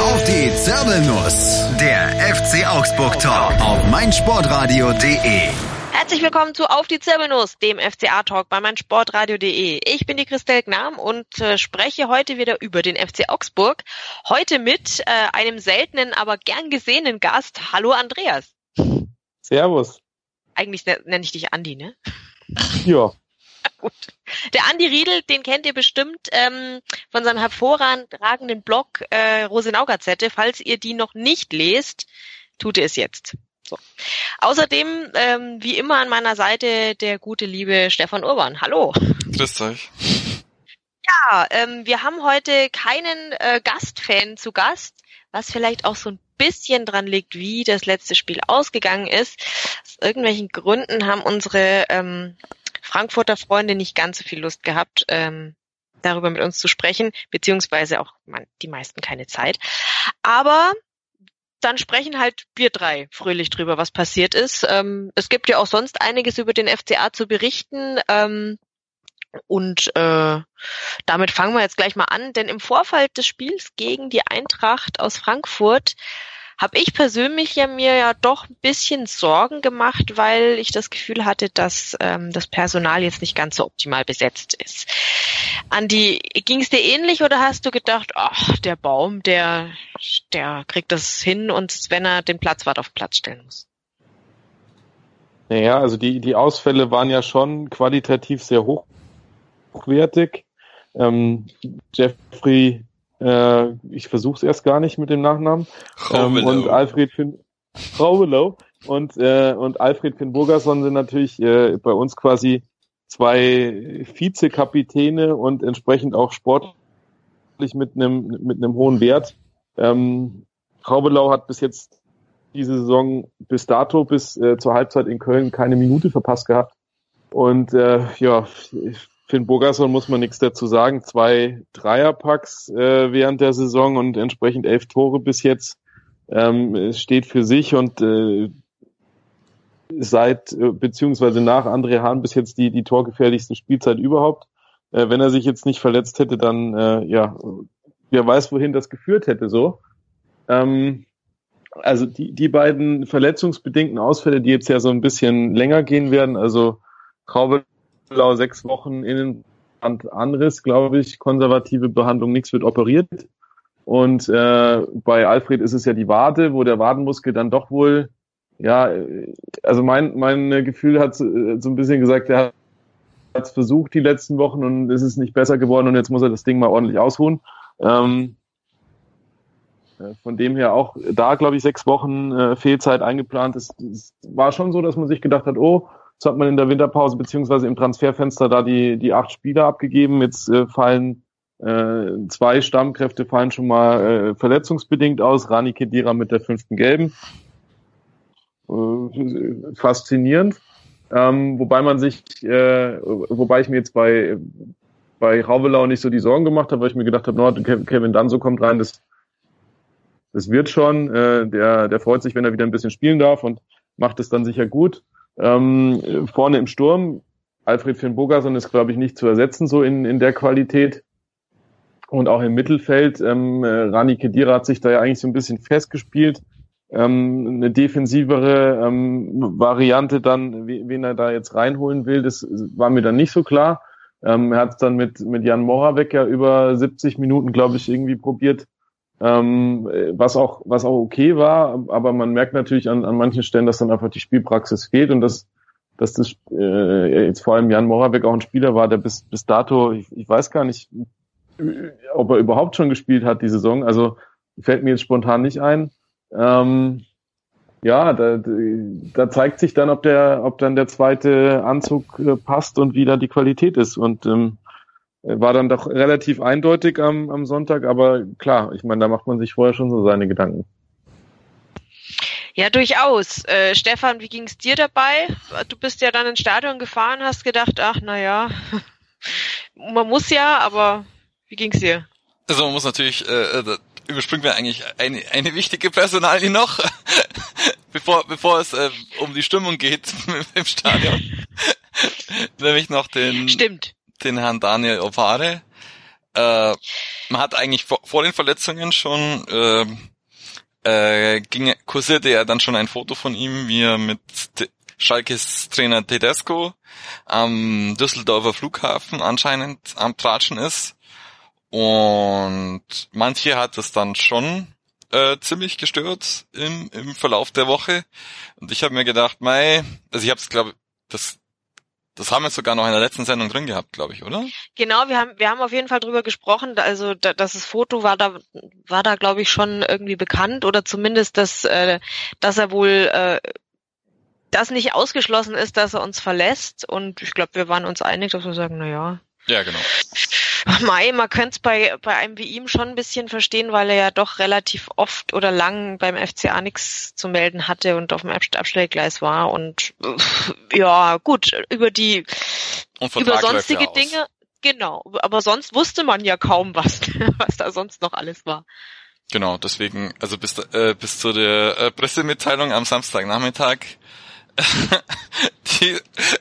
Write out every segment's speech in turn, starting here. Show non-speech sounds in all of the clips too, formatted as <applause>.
Auf die Zirbelnuss. Der FC Augsburg Talk auf meinsportradio.de. Herzlich willkommen zu Auf die Zirbelnuss, dem FCA-Talk bei meinsportradio.de. Ich bin die Christel Gnam und äh, spreche heute wieder über den FC Augsburg. Heute mit äh, einem seltenen, aber gern gesehenen Gast. Hallo Andreas. Servus. Eigentlich nenne ich dich Andi, ne? Ja. <laughs> Gut. Der Andi Riedel, den kennt ihr bestimmt ähm, von seinem hervorragenden Blog äh, Rosenau Gazette. Falls ihr die noch nicht lest, tut ihr es jetzt. So. Außerdem, ähm, wie immer an meiner Seite, der gute liebe Stefan Urban. Hallo. Grüßt euch. Ja, ähm, wir haben heute keinen äh, Gastfan zu Gast, was vielleicht auch so ein bisschen dran liegt, wie das letzte Spiel ausgegangen ist. Aus irgendwelchen Gründen haben unsere ähm, Frankfurter Freunde nicht ganz so viel Lust gehabt, ähm, darüber mit uns zu sprechen, beziehungsweise auch man, die meisten keine Zeit. Aber dann sprechen halt wir drei fröhlich drüber, was passiert ist. Ähm, es gibt ja auch sonst einiges über den FCA zu berichten. Ähm, und äh, damit fangen wir jetzt gleich mal an, denn im Vorfeld des Spiels gegen die Eintracht aus Frankfurt habe ich persönlich ja mir ja doch ein bisschen Sorgen gemacht, weil ich das Gefühl hatte, dass ähm, das Personal jetzt nicht ganz so optimal besetzt ist. Andi, ging es dir ähnlich oder hast du gedacht, ach, der Baum, der, der kriegt das hin und wenn er den Platzwart auf Platz stellen muss? Naja, also die, die Ausfälle waren ja schon qualitativ sehr hochwertig. Ähm, Jeffrey äh, ich versuche es erst gar nicht mit dem Nachnamen. Ähm, und Alfred Finn Raubelow und, äh, und Alfred Finn Burgerson sind natürlich äh, bei uns quasi zwei Vizekapitäne und entsprechend auch sportlich mit einem mit einem hohen Wert. Ähm, Raubelau hat bis jetzt diese Saison bis dato bis äh, zur Halbzeit in Köln keine Minute verpasst gehabt. Und äh, ja, Finn Bogerson muss man nichts dazu sagen. Zwei Dreierpacks äh, während der Saison und entsprechend elf Tore bis jetzt. Ähm, es steht für sich und äh, seit äh, beziehungsweise nach André Hahn bis jetzt die, die torgefährlichste Spielzeit überhaupt. Äh, wenn er sich jetzt nicht verletzt hätte, dann äh, ja, wer weiß, wohin das geführt hätte so. Ähm, also die, die beiden verletzungsbedingten Ausfälle, die jetzt ja so ein bisschen länger gehen werden, also Traube Blau sechs Wochen Innenanriss, glaube ich, konservative Behandlung, nichts wird operiert. Und äh, bei Alfred ist es ja die Wade, wo der Wadenmuskel dann doch wohl, ja, also mein, mein Gefühl hat so ein bisschen gesagt, er hat es versucht die letzten Wochen und es ist nicht besser geworden und jetzt muss er das Ding mal ordentlich ausruhen. Ähm, äh, von dem her auch da, glaube ich, sechs Wochen äh, Fehlzeit eingeplant. Es, es war schon so, dass man sich gedacht hat, oh, Jetzt hat man in der Winterpause beziehungsweise im Transferfenster da die, die acht Spieler abgegeben. Jetzt äh, fallen äh, zwei Stammkräfte fallen schon mal äh, verletzungsbedingt aus. Rani Kedira mit der fünften Gelben. Äh, faszinierend. Ähm, wobei man sich, äh, wobei ich mir jetzt bei bei Rauvelau nicht so die Sorgen gemacht habe, weil ich mir gedacht habe, no, Kevin Danso kommt rein, das das wird schon. Äh, der der freut sich, wenn er wieder ein bisschen spielen darf und macht es dann sicher gut. Ähm, vorne im Sturm, Alfred Finn Bogerson ist, glaube ich, nicht zu ersetzen, so in, in der Qualität. Und auch im Mittelfeld, ähm, Rani Kedira hat sich da ja eigentlich so ein bisschen festgespielt. Ähm, eine defensivere ähm, Variante dann, wen er da jetzt reinholen will, das war mir dann nicht so klar. Ähm, er hat es dann mit, mit Jan Moravec ja über 70 Minuten, glaube ich, irgendwie probiert ähm, was auch was auch okay war, aber man merkt natürlich an, an manchen Stellen, dass dann einfach die Spielpraxis fehlt und dass dass das äh, jetzt vor allem Jan Moravec auch ein Spieler war, der bis bis dato ich, ich weiß gar nicht, ob er überhaupt schon gespielt hat die Saison. Also fällt mir jetzt spontan nicht ein. Ähm, ja, da, da zeigt sich dann, ob der, ob dann der zweite Anzug äh, passt und wie da die Qualität ist. Und ähm, war dann doch relativ eindeutig am, am Sonntag, aber klar, ich meine, da macht man sich vorher schon so seine Gedanken. Ja, durchaus. Äh, Stefan, wie ging es dir dabei? Du bist ja dann ins Stadion gefahren, hast gedacht, ach na ja, <laughs> man muss ja, aber wie ging es dir? Also man muss natürlich, äh, äh überspringen wir eigentlich eine, eine wichtige Personalie noch, <laughs> bevor, bevor es äh, um die Stimmung geht <laughs> im Stadion. Nämlich noch den Stimmt den Herrn Daniel Ovare. Äh, man hat eigentlich vor, vor den Verletzungen schon äh, äh, ging, kursierte ja dann schon ein Foto von ihm, wie er mit Schalkes Trainer Tedesco am Düsseldorfer Flughafen anscheinend am Tratschen ist. Und manche hat es dann schon äh, ziemlich gestört im, im Verlauf der Woche. Und ich habe mir gedacht, mei, also ich habe es glaube das das haben wir sogar noch in der letzten Sendung drin gehabt, glaube ich, oder? Genau, wir haben wir haben auf jeden Fall drüber gesprochen. Also da, dass das Foto war da war da glaube ich schon irgendwie bekannt oder zumindest dass äh, dass er wohl äh, das nicht ausgeschlossen ist, dass er uns verlässt. Und ich glaube, wir waren uns einig, dass wir sagen, na ja. Ja, genau. <laughs> Mai, man könnte es bei, bei einem wie ihm schon ein bisschen verstehen, weil er ja doch relativ oft oder lang beim FCA nichts zu melden hatte und auf dem Abstellgleis war. Und ja, gut, über die über sonstige Dinge, genau, aber sonst wusste man ja kaum <laughs> was, was da sonst noch alles war. Genau, deswegen, also bis, äh, bis zu der äh, Pressemitteilung am Samstagnachmittag <laughs> die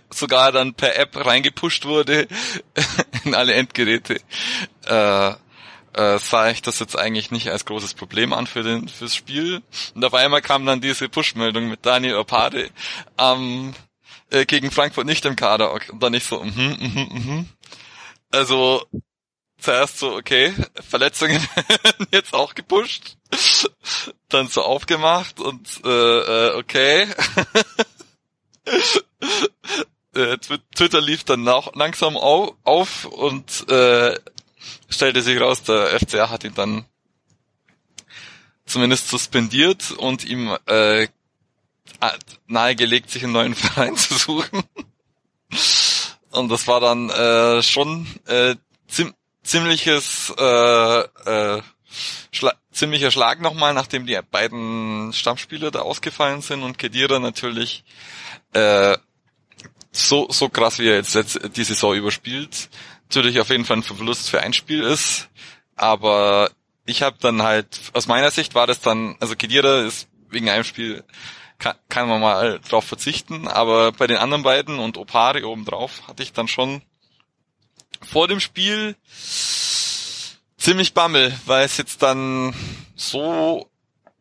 sogar dann per App reingepusht wurde <laughs> in alle Endgeräte, äh, äh, sah ich das jetzt eigentlich nicht als großes Problem an für den fürs Spiel. Und auf einmal kam dann diese Push-Meldung mit Daniel Opade ähm, äh, gegen Frankfurt nicht im Kader und dann nicht so, mhm, mhm, mhm. Also zuerst so, okay, Verletzungen <laughs> jetzt auch gepusht, dann so aufgemacht und äh, äh okay. Äh, Twitter lief dann nach, langsam auf, auf und äh, stellte sich raus, der FCA hat ihn dann zumindest suspendiert und ihm äh, nahegelegt, sich einen neuen <laughs> Verein zu suchen. Und das war dann äh, schon äh, ziem ziemliches äh, äh, Schla ziemlicher Schlag nochmal, nachdem die beiden Stammspieler da ausgefallen sind und Kedira natürlich äh, so, so krass, wie er jetzt die Saison überspielt, natürlich auf jeden Fall ein Verlust für ein Spiel ist. Aber ich habe dann halt, aus meiner Sicht war das dann, also Kedira ist wegen einem Spiel, kann, kann man mal drauf verzichten, aber bei den anderen beiden und Opari obendrauf hatte ich dann schon vor dem Spiel ziemlich Bammel, weil es jetzt dann so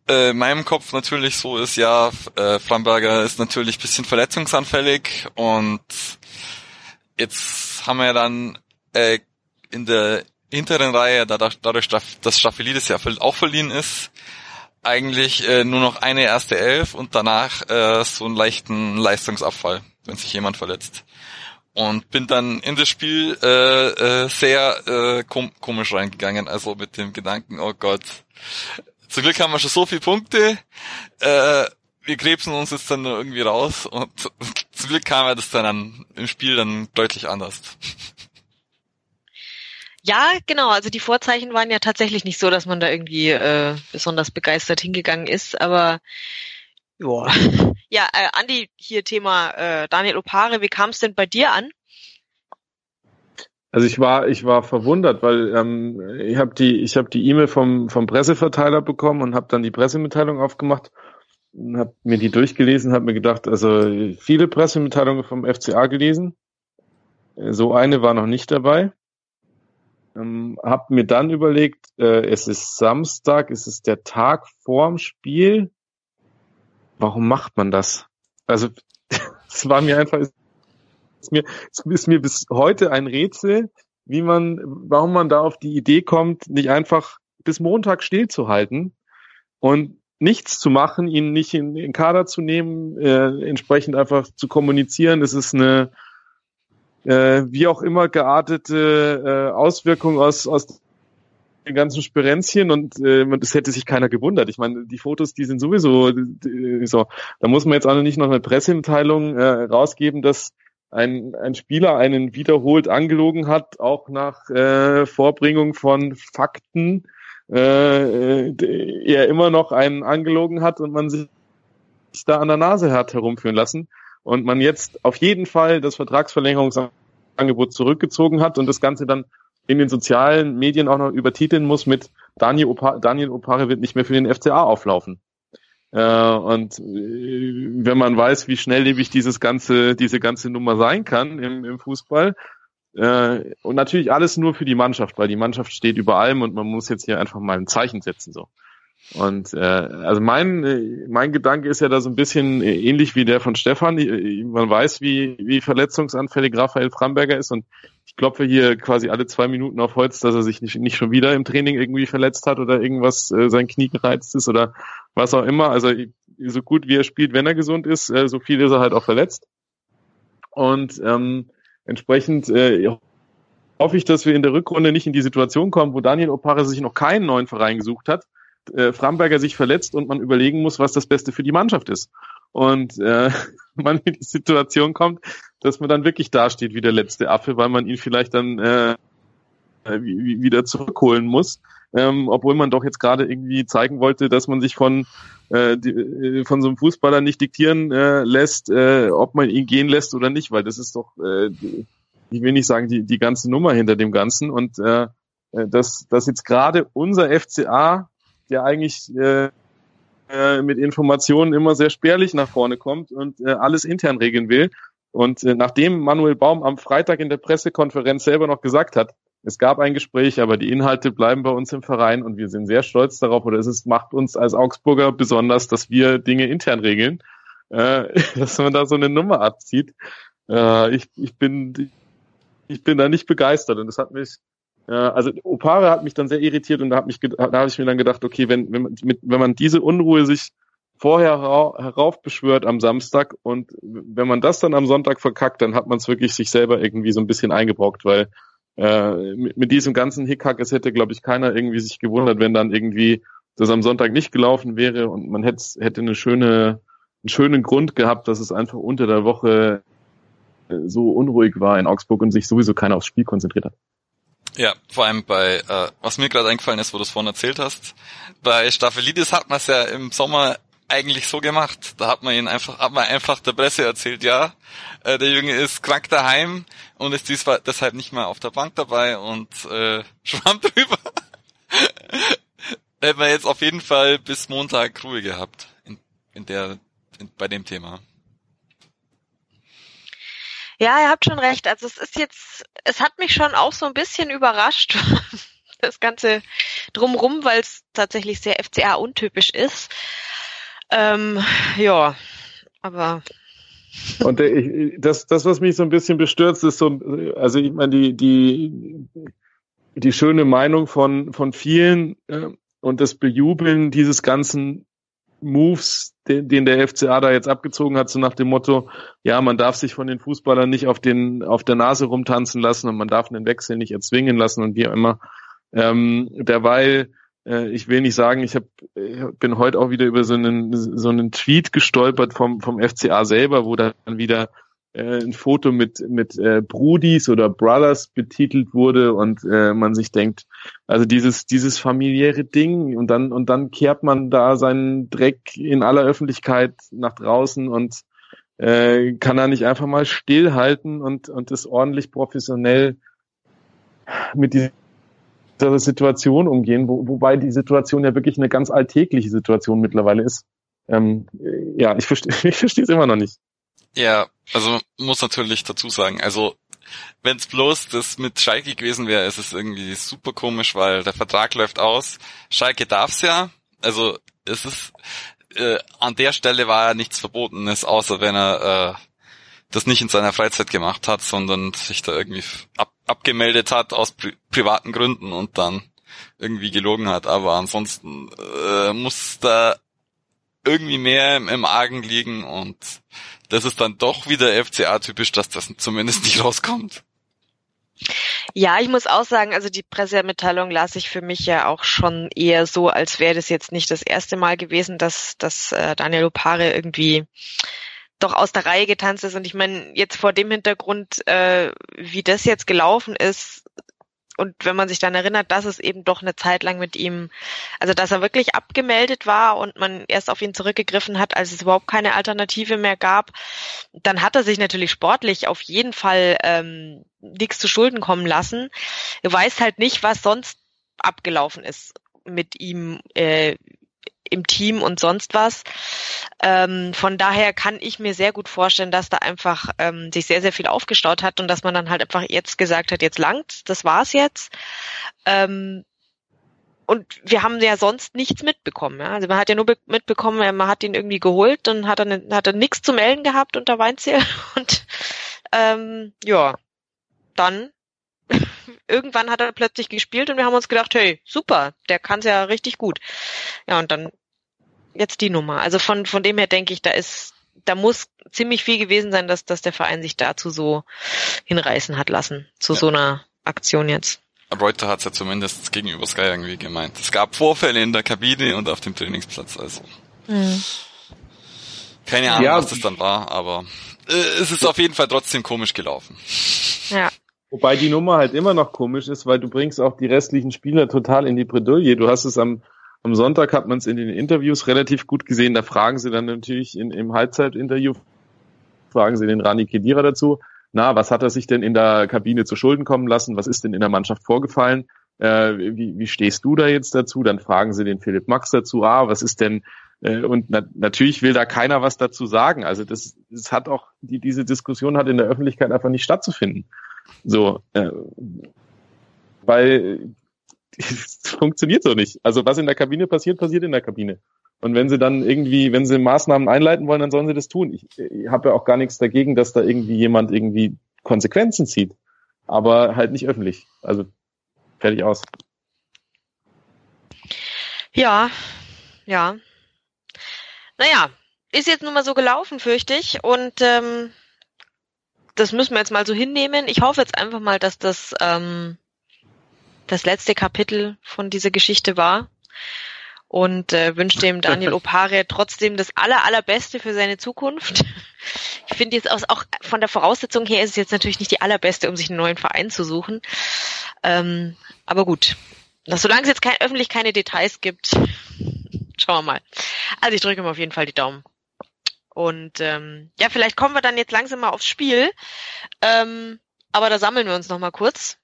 äh, in meinem Kopf natürlich so ist, ja, äh, Framberger ist natürlich bisschen verletzungsanfällig und jetzt haben wir dann äh, in der hinteren Reihe, dadurch, dass Staphelidis ja auch verliehen ist, eigentlich äh, nur noch eine erste Elf und danach äh, so einen leichten Leistungsabfall, wenn sich jemand verletzt. Und bin dann in das Spiel äh, äh, sehr äh, kom komisch reingegangen, also mit dem Gedanken, oh Gott, zum Glück haben wir schon so viele Punkte. Äh, wir krebsen uns jetzt dann irgendwie raus und <laughs> zum Glück kam das dann an, im Spiel dann deutlich anders. Ja, genau. Also die Vorzeichen waren ja tatsächlich nicht so, dass man da irgendwie äh, besonders begeistert hingegangen ist, aber ja. <laughs> Ja, äh, Andi, hier Thema äh, Daniel Opare, wie kam es denn bei dir an? Also ich war, ich war verwundert, weil ähm, ich habe die, ich habe die E-Mail vom vom Presseverteiler bekommen und habe dann die Pressemitteilung aufgemacht habe mir die durchgelesen, habe mir gedacht, also viele Pressemitteilungen vom FCA gelesen, so eine war noch nicht dabei. Ähm, habe mir dann überlegt, äh, es ist Samstag, es ist der Tag vorm Spiel. Warum macht man das? Also <laughs> es war mir einfach, ist mir, ist mir bis heute ein Rätsel, wie man, warum man da auf die Idee kommt, nicht einfach bis Montag stillzuhalten und nichts zu machen, ihn nicht in den Kader zu nehmen, äh, entsprechend einfach zu kommunizieren. Es ist eine äh, wie auch immer geartete äh, Auswirkung aus, aus den ganzen Spirenzchen und äh, das hätte sich keiner gewundert. Ich meine, die Fotos, die sind sowieso die, so. Da muss man jetzt auch nicht noch eine Pressemitteilung äh, rausgeben, dass ein, ein Spieler einen wiederholt angelogen hat, auch nach äh, Vorbringung von Fakten, äh, er immer noch einen angelogen hat und man sich da an der Nase hat herumführen lassen und man jetzt auf jeden Fall das Vertragsverlängerungsangebot zurückgezogen hat und das Ganze dann in den sozialen Medien auch noch übertiteln muss mit Daniel, Opa Daniel Opare wird nicht mehr für den FCA auflaufen. Äh, und äh, wenn man weiß, wie schnelllebig dieses ganze, diese ganze Nummer sein kann im, im Fußball, Äh, und natürlich alles nur für die Mannschaft, weil die Mannschaft steht über allem und man muss jetzt hier einfach mal ein Zeichen setzen so. Und äh, also mein äh, mein Gedanke ist ja da so ein bisschen ähnlich wie der von Stefan. Man weiß, wie wie verletzungsanfällig Raphael Framberger ist und ich klopfe hier quasi alle zwei Minuten auf Holz, dass er sich nicht, nicht schon wieder im Training irgendwie verletzt hat oder irgendwas äh, sein Knie gereizt ist oder was auch immer. Also so gut wie er spielt, wenn er gesund ist, äh, so viel ist er halt auch verletzt. Und ähm, entsprechend äh, hoffe ich, dass wir in der Rückrunde nicht in die Situation kommen, wo Daniel Opare sich noch keinen neuen Verein gesucht hat, äh, Framberger sich verletzt und man überlegen muss, was das Beste für die Mannschaft ist. Und äh, <laughs> man in die Situation kommt, dass man dann wirklich dasteht wie der letzte Affe, weil man ihn vielleicht dann äh, wieder zurückholen muss, ähm, obwohl man doch jetzt gerade irgendwie zeigen wollte, dass man sich von äh, die, äh, von so einem Fußballer nicht diktieren äh, lässt, äh, ob man ihn gehen lässt oder nicht, weil das ist doch, äh, ich will nicht sagen, die, die ganze Nummer hinter dem Ganzen und äh, äh dass, dass jetzt gerade unser FCA der eigentlich äh, äh, mit Informationen immer sehr spärlich nach vorne kommt und äh, alles intern regeln will. Und äh, nachdem Manuel Baum am Freitag in der Pressekonferenz selber noch gesagt hat, es gab ein Gespräch, aber die Inhalte bleiben bei uns im Verein und wir sind sehr stolz darauf, oder es ist, macht uns als Augsburger besonders, dass wir Dinge intern regeln, äh, <laughs> dass man da so eine Nummer abzieht. Äh, ich, ich bin ich bin da nicht begeistert und das hat mich ja, also Opare hat mich dann sehr irritiert und da, mich, da habe ich mir dann gedacht, okay, wenn, wenn, man, mit, wenn man diese Unruhe sich vorher heraufbeschwört am Samstag und wenn man das dann am Sonntag verkackt, dann hat man es wirklich sich selber irgendwie so ein bisschen eingebrockt, weil äh, mit, mit diesem ganzen Hickhack, es hätte, glaube ich, keiner irgendwie sich gewundert, wenn dann irgendwie das am Sonntag nicht gelaufen wäre und man hätte, hätte eine schöne, einen schönen Grund gehabt, dass es einfach unter der Woche äh, so unruhig war in Augsburg und sich sowieso keiner aufs Spiel konzentriert hat. Ja, vor allem bei, äh, was mir gerade eingefallen ist, wo du es vorhin erzählt hast, bei Staphelidis hat man es ja im Sommer eigentlich so gemacht. Da hat man ihn einfach, hat man einfach der Presse erzählt, ja, äh, der Junge ist krank daheim und ist diesmal deshalb nicht mehr auf der Bank dabei und äh, <laughs> schwamm drüber. Hätten wir jetzt auf jeden Fall bis Montag Ruhe gehabt in, in der, in, bei dem Thema. Ja, ihr habt schon recht. Also es ist jetzt, es hat mich schon auch so ein bisschen überrascht, <laughs> das Ganze drumrum, weil es tatsächlich sehr FCA untypisch ist. Ähm, ja, aber. Und ich, das, das, was mich so ein bisschen bestürzt, ist so, also ich meine, die, die, die schöne Meinung von, von vielen äh, und das Bejubeln dieses ganzen Moves, den, den der FCA da jetzt abgezogen hat, so nach dem Motto, ja, man darf sich von den Fußballern nicht auf den auf der Nase rumtanzen lassen und man darf den Wechsel nicht erzwingen lassen und wie auch immer. Ähm, derweil, äh, ich will nicht sagen, ich hab, bin heute auch wieder über so einen so einen Tweet gestolpert vom vom FCA selber, wo dann wieder äh, ein Foto mit mit äh, Brudis oder Brothers betitelt wurde und äh, man sich denkt, also dieses dieses familiäre Ding und dann und dann kehrt man da seinen Dreck in aller Öffentlichkeit nach draußen und äh, kann da nicht einfach mal stillhalten und und das ordentlich professionell mit dieser Situation umgehen, wo, wobei die Situation ja wirklich eine ganz alltägliche Situation mittlerweile ist. Ähm, ja, ich verstehe <laughs> ich verstehe es immer noch nicht. Ja, also muss natürlich dazu sagen, also wenn es bloß das mit Schalke gewesen wäre, ist es irgendwie super komisch, weil der Vertrag läuft aus. Schalke darf's ja, also es ist äh, an der Stelle war ja nichts Verbotenes, außer wenn er äh, das nicht in seiner Freizeit gemacht hat, sondern sich da irgendwie ab, abgemeldet hat aus pri privaten Gründen und dann irgendwie gelogen hat. Aber ansonsten äh, muss da irgendwie mehr im, im Argen liegen und das ist dann doch wieder FCA-typisch, dass das zumindest nicht rauskommt. Ja, ich muss auch sagen, also die Pressemitteilung las ich für mich ja auch schon eher so, als wäre das jetzt nicht das erste Mal gewesen, dass, dass äh, Daniel Opare irgendwie doch aus der Reihe getanzt ist. Und ich meine, jetzt vor dem Hintergrund, äh, wie das jetzt gelaufen ist, und wenn man sich dann erinnert, dass es eben doch eine Zeit lang mit ihm, also dass er wirklich abgemeldet war und man erst auf ihn zurückgegriffen hat, als es überhaupt keine Alternative mehr gab, dann hat er sich natürlich sportlich auf jeden Fall ähm, nichts zu Schulden kommen lassen. Er weiß halt nicht, was sonst abgelaufen ist mit ihm äh, im Team und sonst was. Ähm, von daher kann ich mir sehr gut vorstellen, dass da einfach ähm, sich sehr, sehr viel aufgestaut hat und dass man dann halt einfach jetzt gesagt hat, jetzt langt, das war's jetzt. Ähm, und wir haben ja sonst nichts mitbekommen. Ja? Also man hat ja nur mitbekommen, man hat ihn irgendwie geholt, dann hat er, hat er nichts zu melden gehabt unter Weinziel <laughs> und ähm, ja, dann <laughs> irgendwann hat er plötzlich gespielt und wir haben uns gedacht, hey, super, der kann's ja richtig gut. Ja, und dann jetzt die Nummer. Also von, von dem her denke ich, da ist, da muss ziemlich viel gewesen sein, dass, dass der Verein sich dazu so hinreißen hat lassen, zu ja. so einer Aktion jetzt. Reuter hat es ja zumindest gegenüber Sky irgendwie gemeint. Es gab Vorfälle in der Kabine und auf dem Trainingsplatz, also. Mhm. Keine Ahnung, ja, was das dann war, aber äh, es ist auf jeden Fall trotzdem komisch gelaufen. Ja. Wobei die Nummer halt immer noch komisch ist, weil du bringst auch die restlichen Spieler total in die Bredouille. Du hast es am, am Sonntag hat man es in den Interviews relativ gut gesehen. Da fragen sie dann natürlich in, im Halbzeitinterview, fragen sie den Rani Kedira dazu. Na, was hat er sich denn in der Kabine zu Schulden kommen lassen? Was ist denn in der Mannschaft vorgefallen? Äh, wie, wie stehst du da jetzt dazu? Dann fragen sie den Philipp Max dazu. Ah, was ist denn äh, und na natürlich will da keiner was dazu sagen. Also das, das hat auch, die, diese Diskussion hat in der Öffentlichkeit einfach nicht stattzufinden. So, äh, weil <laughs> funktioniert so nicht. Also was in der Kabine passiert, passiert in der Kabine. Und wenn sie dann irgendwie, wenn sie Maßnahmen einleiten wollen, dann sollen sie das tun. Ich, ich habe ja auch gar nichts dagegen, dass da irgendwie jemand irgendwie Konsequenzen zieht. Aber halt nicht öffentlich. Also fertig aus. Ja, ja. Naja, ist jetzt nun mal so gelaufen, fürchte ich. Und ähm, das müssen wir jetzt mal so hinnehmen. Ich hoffe jetzt einfach mal, dass das ähm, das letzte Kapitel von dieser Geschichte war und äh, wünsche dem <laughs> Daniel Opare trotzdem das aller allerbeste für seine Zukunft. Ich finde jetzt auch, auch von der Voraussetzung her ist es jetzt natürlich nicht die allerbeste, um sich einen neuen Verein zu suchen. Ähm, aber gut, solange es jetzt kein, öffentlich keine Details gibt, <laughs> schauen wir mal. Also ich drücke ihm auf jeden Fall die Daumen. Und ähm, ja, vielleicht kommen wir dann jetzt langsam mal aufs Spiel. Ähm, aber da sammeln wir uns noch mal kurz.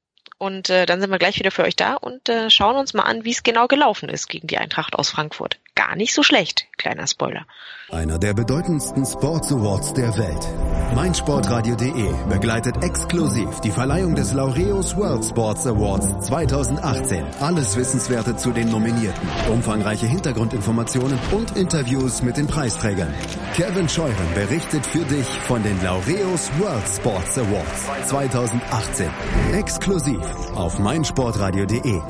Und äh, dann sind wir gleich wieder für euch da und äh, schauen uns mal an, wie es genau gelaufen ist gegen die Eintracht aus Frankfurt. Gar nicht so schlecht, kleiner Spoiler. Einer der bedeutendsten Sports Awards der Welt. meinsportradio.de begleitet exklusiv die Verleihung des Laureus World Sports Awards 2018. Alles Wissenswerte zu den Nominierten, umfangreiche Hintergrundinformationen und Interviews mit den Preisträgern. Kevin Scheuren berichtet für dich von den Laureus World Sports Awards 2018. Exklusiv auf meinsportradio.de.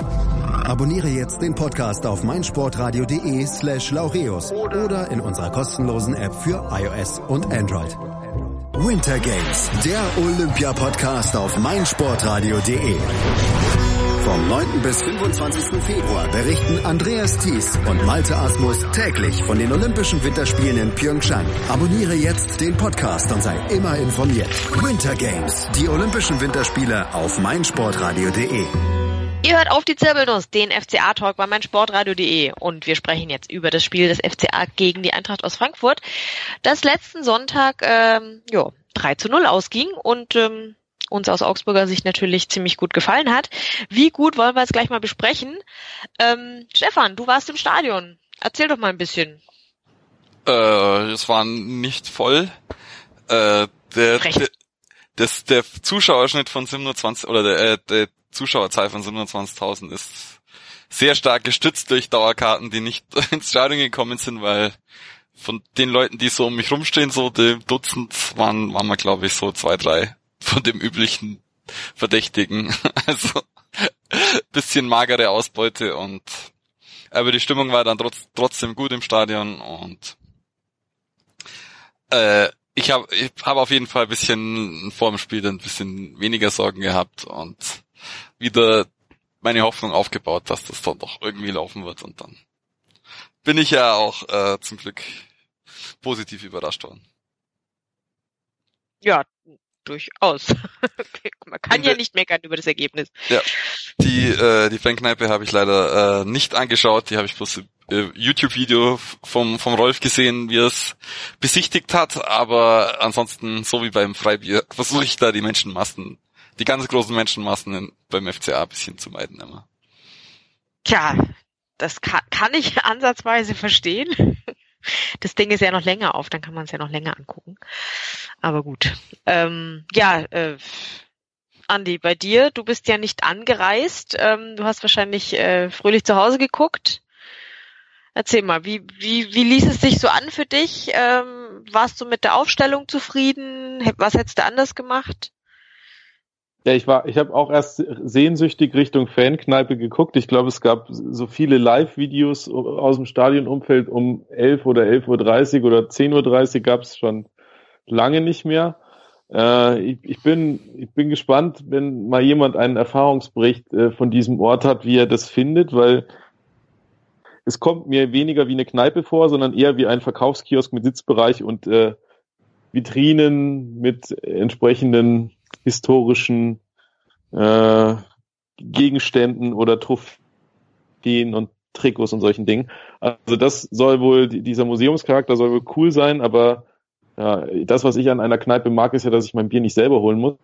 Abonniere jetzt den Podcast auf meinsportradio.de slash laureus oder in unserer kostenlosen App für iOS und Android. Winter Games, der Olympia-Podcast auf meinsportradio.de. Vom 9. bis 25. Februar berichten Andreas Thies und Malte Asmus täglich von den Olympischen Winterspielen in Pyeongchang. Abonniere jetzt den Podcast und sei immer informiert. Winter Games, die Olympischen Winterspiele auf meinsportradio.de. Ihr hört auf die Zirbelnuss, den FCA-Talk bei meinsportradio.de und wir sprechen jetzt über das Spiel des FCA gegen die Eintracht aus Frankfurt, das letzten Sonntag ähm, jo, 3 zu 0 ausging und ähm, uns aus Augsburger Sicht natürlich ziemlich gut gefallen hat. Wie gut wollen wir jetzt gleich mal besprechen. Ähm, Stefan, du warst im Stadion. Erzähl doch mal ein bisschen. Äh, es war nicht voll. Äh, der, der, das, der Zuschauerschnitt von 27 oder der, äh, der Zuschauerzahl von 27.000 ist sehr stark gestützt durch Dauerkarten, die nicht <laughs> ins Stadion gekommen sind, weil von den Leuten, die so um mich rumstehen, so dem Dutzend, waren, waren wir glaube ich so zwei, drei von dem üblichen Verdächtigen. <laughs> Also bisschen magere Ausbeute und aber die Stimmung war dann trotz, trotzdem gut im Stadion und äh, ich habe ich hab auf jeden Fall ein bisschen vor dem Spiel ein bisschen weniger Sorgen gehabt und wieder meine Hoffnung aufgebaut, dass das dann doch irgendwie laufen wird und dann bin ich ja auch äh, zum Glück positiv überrascht worden. Ja, durchaus. <laughs> Man kann ja nicht meckern über das Ergebnis. Ja, die äh, die Fankneipe habe ich leider äh, nicht angeschaut. Die habe ich bloß äh, YouTube-Video vom vom Rolf gesehen, wie er es besichtigt hat. Aber ansonsten, so wie beim Freibier, <laughs> versuche ich da die Menschenmassen die ganz großen Menschenmassen beim FCA ein bisschen zu meiden immer. Tja, das kann, kann ich <laughs> ansatzweise verstehen. Das Ding ist ja noch länger auf, dann kann man es ja noch länger angucken. Aber gut. Ähm, ja, äh, Andi, bei dir, du bist ja nicht angereist. Ähm, du hast wahrscheinlich äh, fröhlich zu Hause geguckt. Erzähl mal, wie, wie, wie ließ es sich so an für dich? Ähm, warst du mit der Aufstellung zufrieden? Was hättest du anders gemacht? Ja, ich war, ich habe auch erst sehnsüchtig Richtung Fankneipe geguckt. Ich glaube, es gab so viele Live-Videos aus dem Stadionumfeld um 11 oder 11.30 Uhr oder 10.30 Uhr gab es schon lange nicht mehr. Äh, ich, ich, bin, ich bin gespannt, wenn mal jemand einen Erfahrungsbericht äh, von diesem Ort hat, wie er das findet, weil es kommt mir weniger wie eine Kneipe vor, sondern eher wie ein Verkaufskiosk mit Sitzbereich und äh, Vitrinen mit entsprechenden historischen äh, Gegenständen oder Trophäen und Trikots und solchen Dingen. Also das soll wohl, dieser Museumscharakter soll wohl cool sein, aber ja, das, was ich an einer Kneipe mag, ist ja, dass ich mein Bier nicht selber holen muss.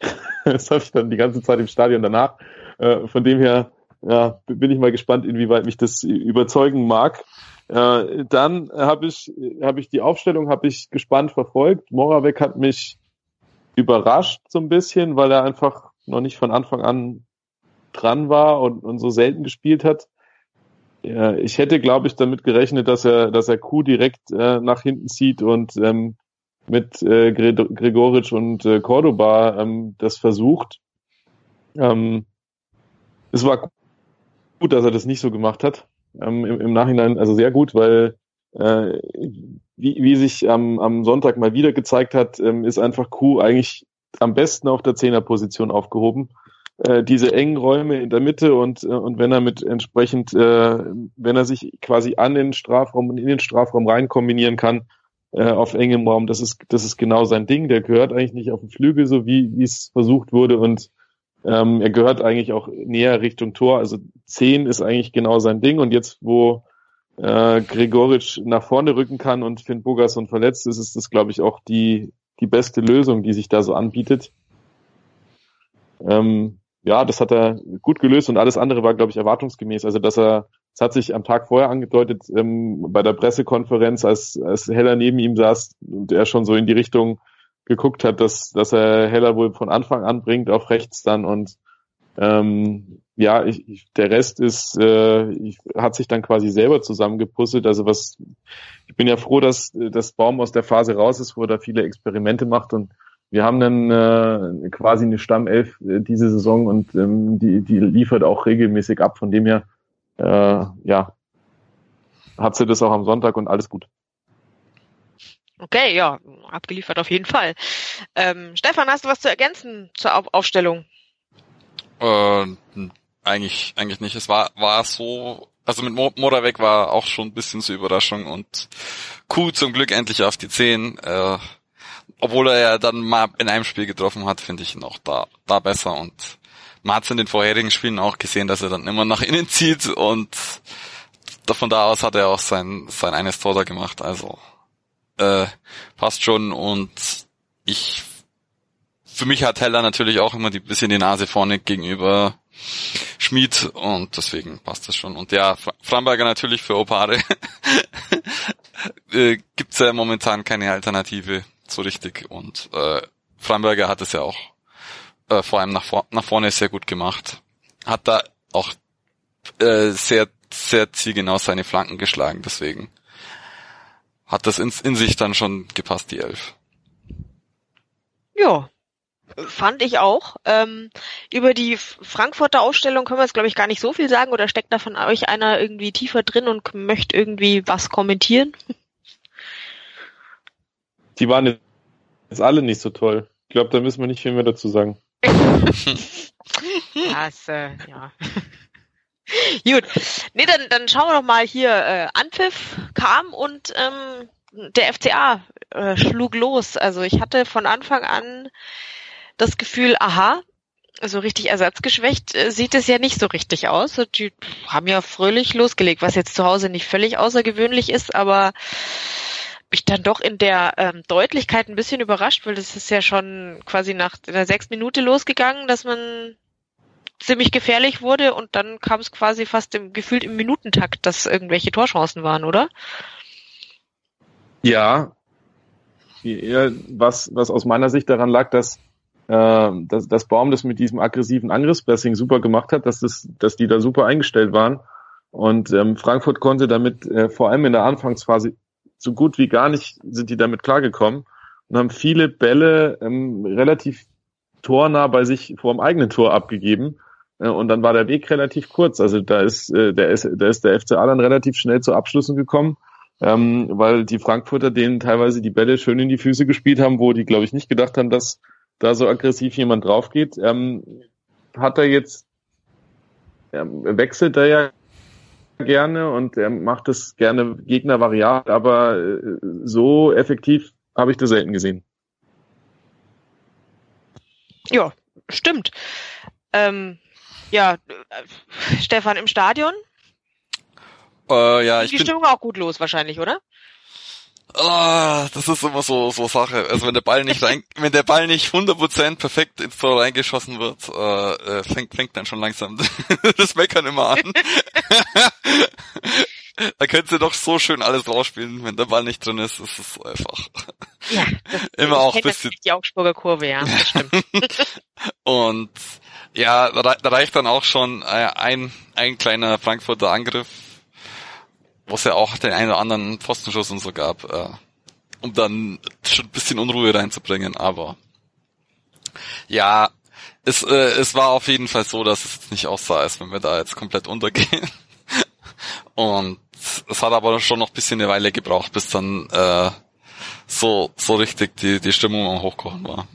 <laughs> das habe ich dann die ganze Zeit im Stadion danach. Äh, von dem her ja, bin ich mal gespannt, inwieweit mich das überzeugen mag. Äh, dann habe ich, hab ich die Aufstellung habe ich gespannt verfolgt. Moravec hat mich überrascht so ein bisschen, weil er einfach noch nicht von Anfang an dran war und, und so selten gespielt hat. Ich hätte, glaube ich, damit gerechnet, dass er, dass er Kuh direkt äh, nach hinten zieht und ähm, mit äh, Gregoric und äh, Cordoba ähm, das versucht. Ähm, es war gut, dass er das nicht so gemacht hat. Ähm, im, im, Nachhinein, also sehr gut, weil äh, wie, wie sich am, am Sonntag mal wieder gezeigt hat, ähm, ist einfach Kuh eigentlich am besten auf der Zehnerposition aufgehoben. Äh, diese engen Räume in der Mitte und, äh, und wenn er mit entsprechend, äh, wenn er sich quasi an den Strafraum und in den Strafraum rein kombinieren kann, äh, auf engem Raum, das ist, das ist genau sein Ding. Der gehört eigentlich nicht auf den Flügel, so wie, wie es versucht wurde und ähm, er gehört eigentlich auch näher Richtung Tor. Also zehn ist eigentlich genau sein Ding. Und jetzt, wo äh, Gregoritsch nach vorne rücken kann und Finn Bogason verletzt ist, ist das, glaube ich, auch die, die beste Lösung, die sich da so anbietet. Ähm, ja, das hat er gut gelöst und alles andere war, glaube ich, erwartungsgemäß. Also, dass er, es hat sich am Tag vorher angedeutet, ähm, bei der Pressekonferenz, als, als Heller neben ihm saß und er schon so in die Richtung geguckt hat, dass, dass er Heller wohl von Anfang an bringt auf rechts dann und ähm, ja, ich, ich, der Rest ist, äh, ich, hat sich dann quasi selber zusammengepuzzelt. Also was, ich bin ja froh, dass das Baum aus der Phase raus ist, wo er da viele Experimente macht und wir haben dann äh, quasi eine Stammelf äh, diese Saison und ähm, die, die liefert auch regelmäßig ab. Von dem her, äh, ja, hat sie das auch am Sonntag und alles gut. Okay, ja, abgeliefert auf jeden Fall. Ähm, Stefan, hast du was zu ergänzen zur Auf Aufstellung? Äh, eigentlich, eigentlich nicht. Es war, war so, also mit Moravec war auch schon ein bisschen zur Überraschung und Kuh zum Glück endlich auf die 10. Äh, obwohl er ja dann mal in einem Spiel getroffen hat, finde ich ihn auch da, da besser und man hat in den vorherigen Spielen auch gesehen, dass er dann immer nach innen zieht und von da aus hat er auch sein, sein eines Tor da gemacht, also äh, passt schon und ich für mich hat Heller natürlich auch immer die bisschen die Nase vorne gegenüber Schmied und deswegen passt das schon. Und ja, Framberger natürlich für Opare <laughs> äh, gibt's ja momentan keine Alternative so richtig und äh, Framberger hat es ja auch äh, vor allem nach, vor nach vorne sehr gut gemacht. Hat da auch äh, sehr, sehr zielgenau seine Flanken geschlagen, deswegen hat das in, in sich dann schon gepasst, die Elf. Ja, fand ich auch. Ähm, über die Frankfurter Ausstellung können wir jetzt, glaube ich, gar nicht so viel sagen. Oder steckt da von euch einer irgendwie tiefer drin und möchte irgendwie was kommentieren? Die waren jetzt alle nicht so toll. Ich glaube, da müssen wir nicht viel mehr dazu sagen. <laughs> das, äh, ja. <laughs> Gut. Nee, dann, dann schauen wir doch mal hier. Äh, Anpfiff kam und ähm, der FCA äh, schlug los. Also ich hatte von Anfang an das Gefühl, aha, so richtig ersatzgeschwächt äh, sieht es ja nicht so richtig aus. Die haben ja fröhlich losgelegt, was jetzt zu Hause nicht völlig außergewöhnlich ist, aber mich dann doch in der ähm, Deutlichkeit ein bisschen überrascht, weil das ist ja schon quasi nach der sechsten Minute losgegangen, dass man ziemlich gefährlich wurde und dann kam es quasi fast im, gefühlt im Minutentakt, dass irgendwelche Torchancen waren, oder? Ja, was, was aus meiner Sicht daran lag, dass, äh, dass, dass Baum das mit diesem aggressiven Angriffspressing super gemacht hat, dass, das, dass die da super eingestellt waren. Und ähm, Frankfurt konnte damit äh, vor allem in der Anfangsphase so gut wie gar nicht sind die damit klargekommen und haben viele Bälle ähm, relativ tornah bei sich vor dem eigenen Tor abgegeben. Äh, und dann war der Weg relativ kurz. Also da ist, äh, der ist, da ist der FCA dann relativ schnell zu Abschlüssen gekommen, ähm, weil die Frankfurter denen teilweise die Bälle schön in die Füße gespielt haben, wo die, glaube ich, nicht gedacht haben, dass da so aggressiv jemand drauf geht. Ähm, hat er jetzt, ähm, wechselt er ja gerne und er macht es gerne Gegner variabel, aber äh, so effektiv habe ich das selten gesehen. Ja, stimmt. Ähm, ja, äh, Stefan im Stadion? Äh, ja, ich die bin, Stimmung auch gut los wahrscheinlich, oder? Ah, das ist immer so so Sache. Also wenn der Ball nicht rein, wenn der Ball nicht 100% perfekt ins Tor reingeschossen wird, äh, äh, fängt fängt dann schon langsam <laughs> das Meckern immer an. <laughs> da könnt ihr doch so schön alles rausspielen, wenn der Ball nicht drin ist, ist es einfach. Ja, das, <laughs> immer auch ein bisschen die Augsburger Kurve, ja, das stimmt. Und ja, da, da reicht dann auch schon äh, ein ein kleiner Frankfurter Angriff wo es ja auch den einen oder anderen Pfostenschuss und so gab, äh, um dann schon ein bisschen Unruhe reinzubringen, aber ja, es, äh, es war auf jeden Fall so, dass es jetzt nicht aussah, als wenn wir da jetzt komplett untergehen. <laughs> Und es hat aber schon noch ein bisschen eine Weile gebraucht, bis dann äh, so, so richtig die, die Stimmung am Hochkochen war.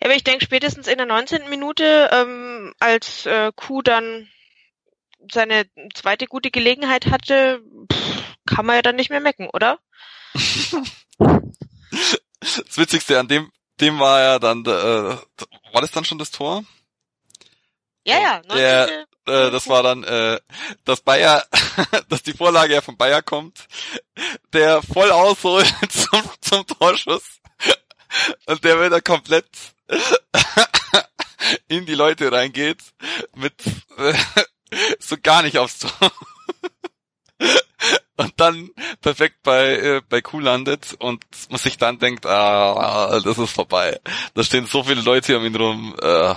Ja, aber ich denke, spätestens in der 19. Minute, ähm, als äh, Kuh dann seine zweite gute Gelegenheit hatte, kann man ja dann nicht mehr mecken, oder? <laughs> das Witzigste an dem, dem war ja dann, äh, war das dann schon das Tor? Ja, ja. Der, äh, das war dann, äh, dass Bayer, <laughs> dass die Vorlage ja von Bayer kommt, der voll ausholt <laughs> zum, zum Torschuss und der wieder komplett in die Leute reingeht mit <laughs> so gar nicht aufs Tor. <laughs> und dann perfekt bei, äh, bei Kuh landet und man sich dann denkt, ah, das ist vorbei. Da stehen so viele Leute um ihn rum, äh,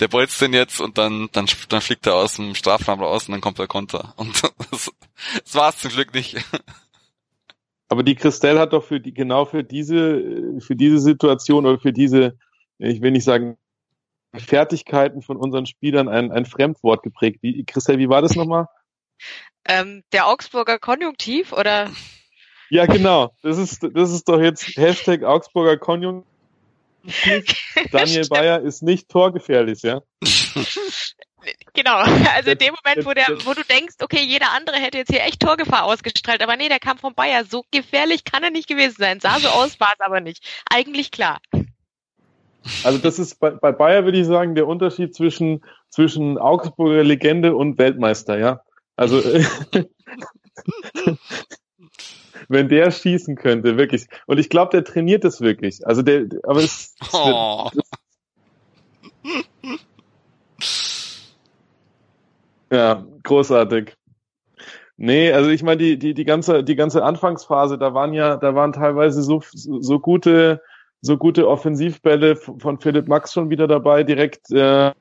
der bolzt den jetzt und dann, dann, dann fliegt er aus dem Strafraum raus und dann kommt er Konter. Und <laughs> das, das war es zum Glück nicht. Aber die Christelle hat doch für die, genau für diese, für diese Situation oder für diese, ich will nicht sagen Fertigkeiten von unseren Spielern ein, ein Fremdwort geprägt. Wie, Christel, wie war das nochmal? <laughs> Ähm, der Augsburger Konjunktiv oder? Ja, genau. Das ist, das ist doch jetzt Hashtag Augsburger Konjunktiv. <laughs> Daniel Bayer ist nicht torgefährlich, ja? <laughs> Genau, also in dem Moment, wo, der, wo du denkst, okay, jeder andere hätte jetzt hier echt Torgefahr ausgestrahlt, aber nee, der kam von Bayer. So gefährlich kann er nicht gewesen sein. Sah so aus, war es aber nicht. Eigentlich klar. Also das ist bei, bei Bayer würde ich sagen der Unterschied zwischen zwischen Augsburger Legende und Weltmeister, ja. Also <laughs> wenn der schießen könnte, wirklich. Und ich glaube, der trainiert das wirklich. Also der, aber es. <laughs> Oh. <laughs> ja, großartig. Nee, also ich meine, die, die, die ganze, die ganze Anfangsphase, da waren ja, da waren teilweise so, so gute, so gute Offensivbälle von Philipp Max schon wieder dabei, direkt, äh,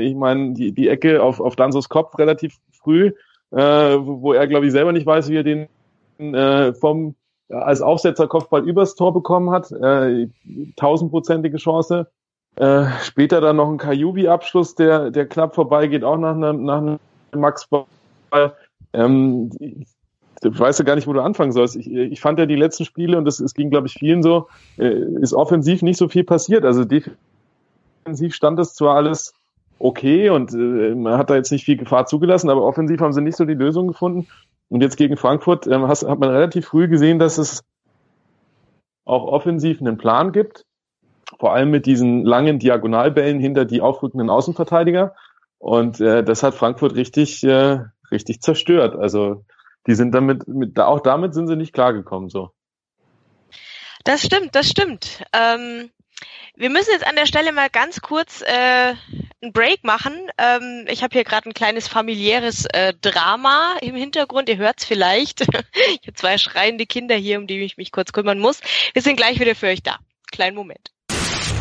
ich meine, die, die Ecke auf, auf Dansos Kopf relativ früh, äh, wo, er, glaube ich, selber nicht weiß, wie er den äh, vom als Aufsetzer Kopfball übers Tor bekommen hat, äh, tausendprozentige Chance. Äh, später dann noch ein Kajubi-Abschluss, der, der knapp vorbeigeht, auch nach einem, nach einem Max-Ball. Ähm, ich weiß ja gar nicht, wo du anfangen sollst. Ich, ich fand ja die letzten Spiele, und das, es ging, glaube ich, vielen so, äh, ist offensiv nicht so viel passiert. Also defensiv stand das zwar alles okay und äh, man hat da jetzt nicht viel Gefahr zugelassen, aber offensiv haben sie nicht so die Lösung gefunden. Und jetzt gegen Frankfurt äh, hast, hat man relativ früh gesehen, dass es auch offensiv einen Plan gibt. Vor allem mit diesen langen Diagonalbällen hinter die aufrückenden Außenverteidiger. Und äh, das hat Frankfurt richtig, äh, richtig zerstört. Also die sind damit, mit, auch damit sind sie nicht klargekommen, so. Das stimmt, das stimmt. Ähm, wir müssen jetzt an der Stelle mal ganz kurz äh, einen Break machen. Ähm, ich habe hier gerade ein kleines familiäres äh, Drama im Hintergrund. Ihr hört's vielleicht. <laughs> ich habe zwei schreiende Kinder hier, um die ich mich kurz kümmern muss. Wir sind gleich wieder für euch da. Kleinen Moment.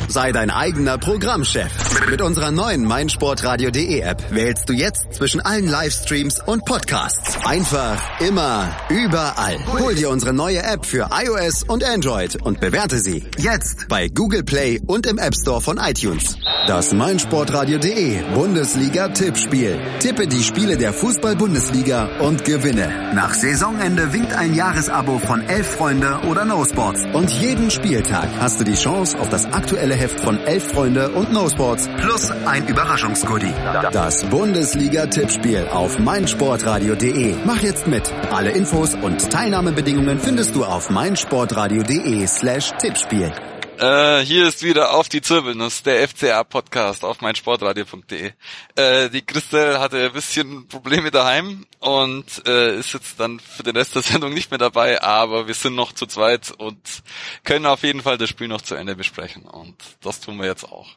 Sei dein eigener Programmchef. Mit unserer neuen meinsportradio.de App wählst du jetzt zwischen allen Livestreams und Podcasts. Einfach, immer, überall. Hol dir unsere neue App für iOS und Android und bewerte sie jetzt bei Google Play und im App Store von iTunes. Das meinsportradio.de Bundesliga-Tippspiel. Tippe die Spiele der Fußball-Bundesliga und gewinne. Nach Saisonende winkt ein Jahresabo von Elf Freunde oder No Sports. Und jeden Spieltag hast du die Chance auf das aktuelle Heft von Elf Freunde und No Sports plus ein Überraschungsgoodie. Das Bundesliga-Tippspiel auf meinsportradio.de. Mach jetzt mit. Alle Infos und Teilnahmebedingungen findest du auf meinsportradio.de slash Tippspiel. Äh, hier ist wieder auf die Zirbelnuss, der FCA-Podcast auf meinsportradio.de. Äh, die Christel hatte ein bisschen Probleme daheim und äh, ist jetzt dann für den Rest der <laughs> Sendung nicht mehr dabei, aber wir sind noch zu zweit und können auf jeden Fall das Spiel noch zu Ende besprechen und das tun wir jetzt auch.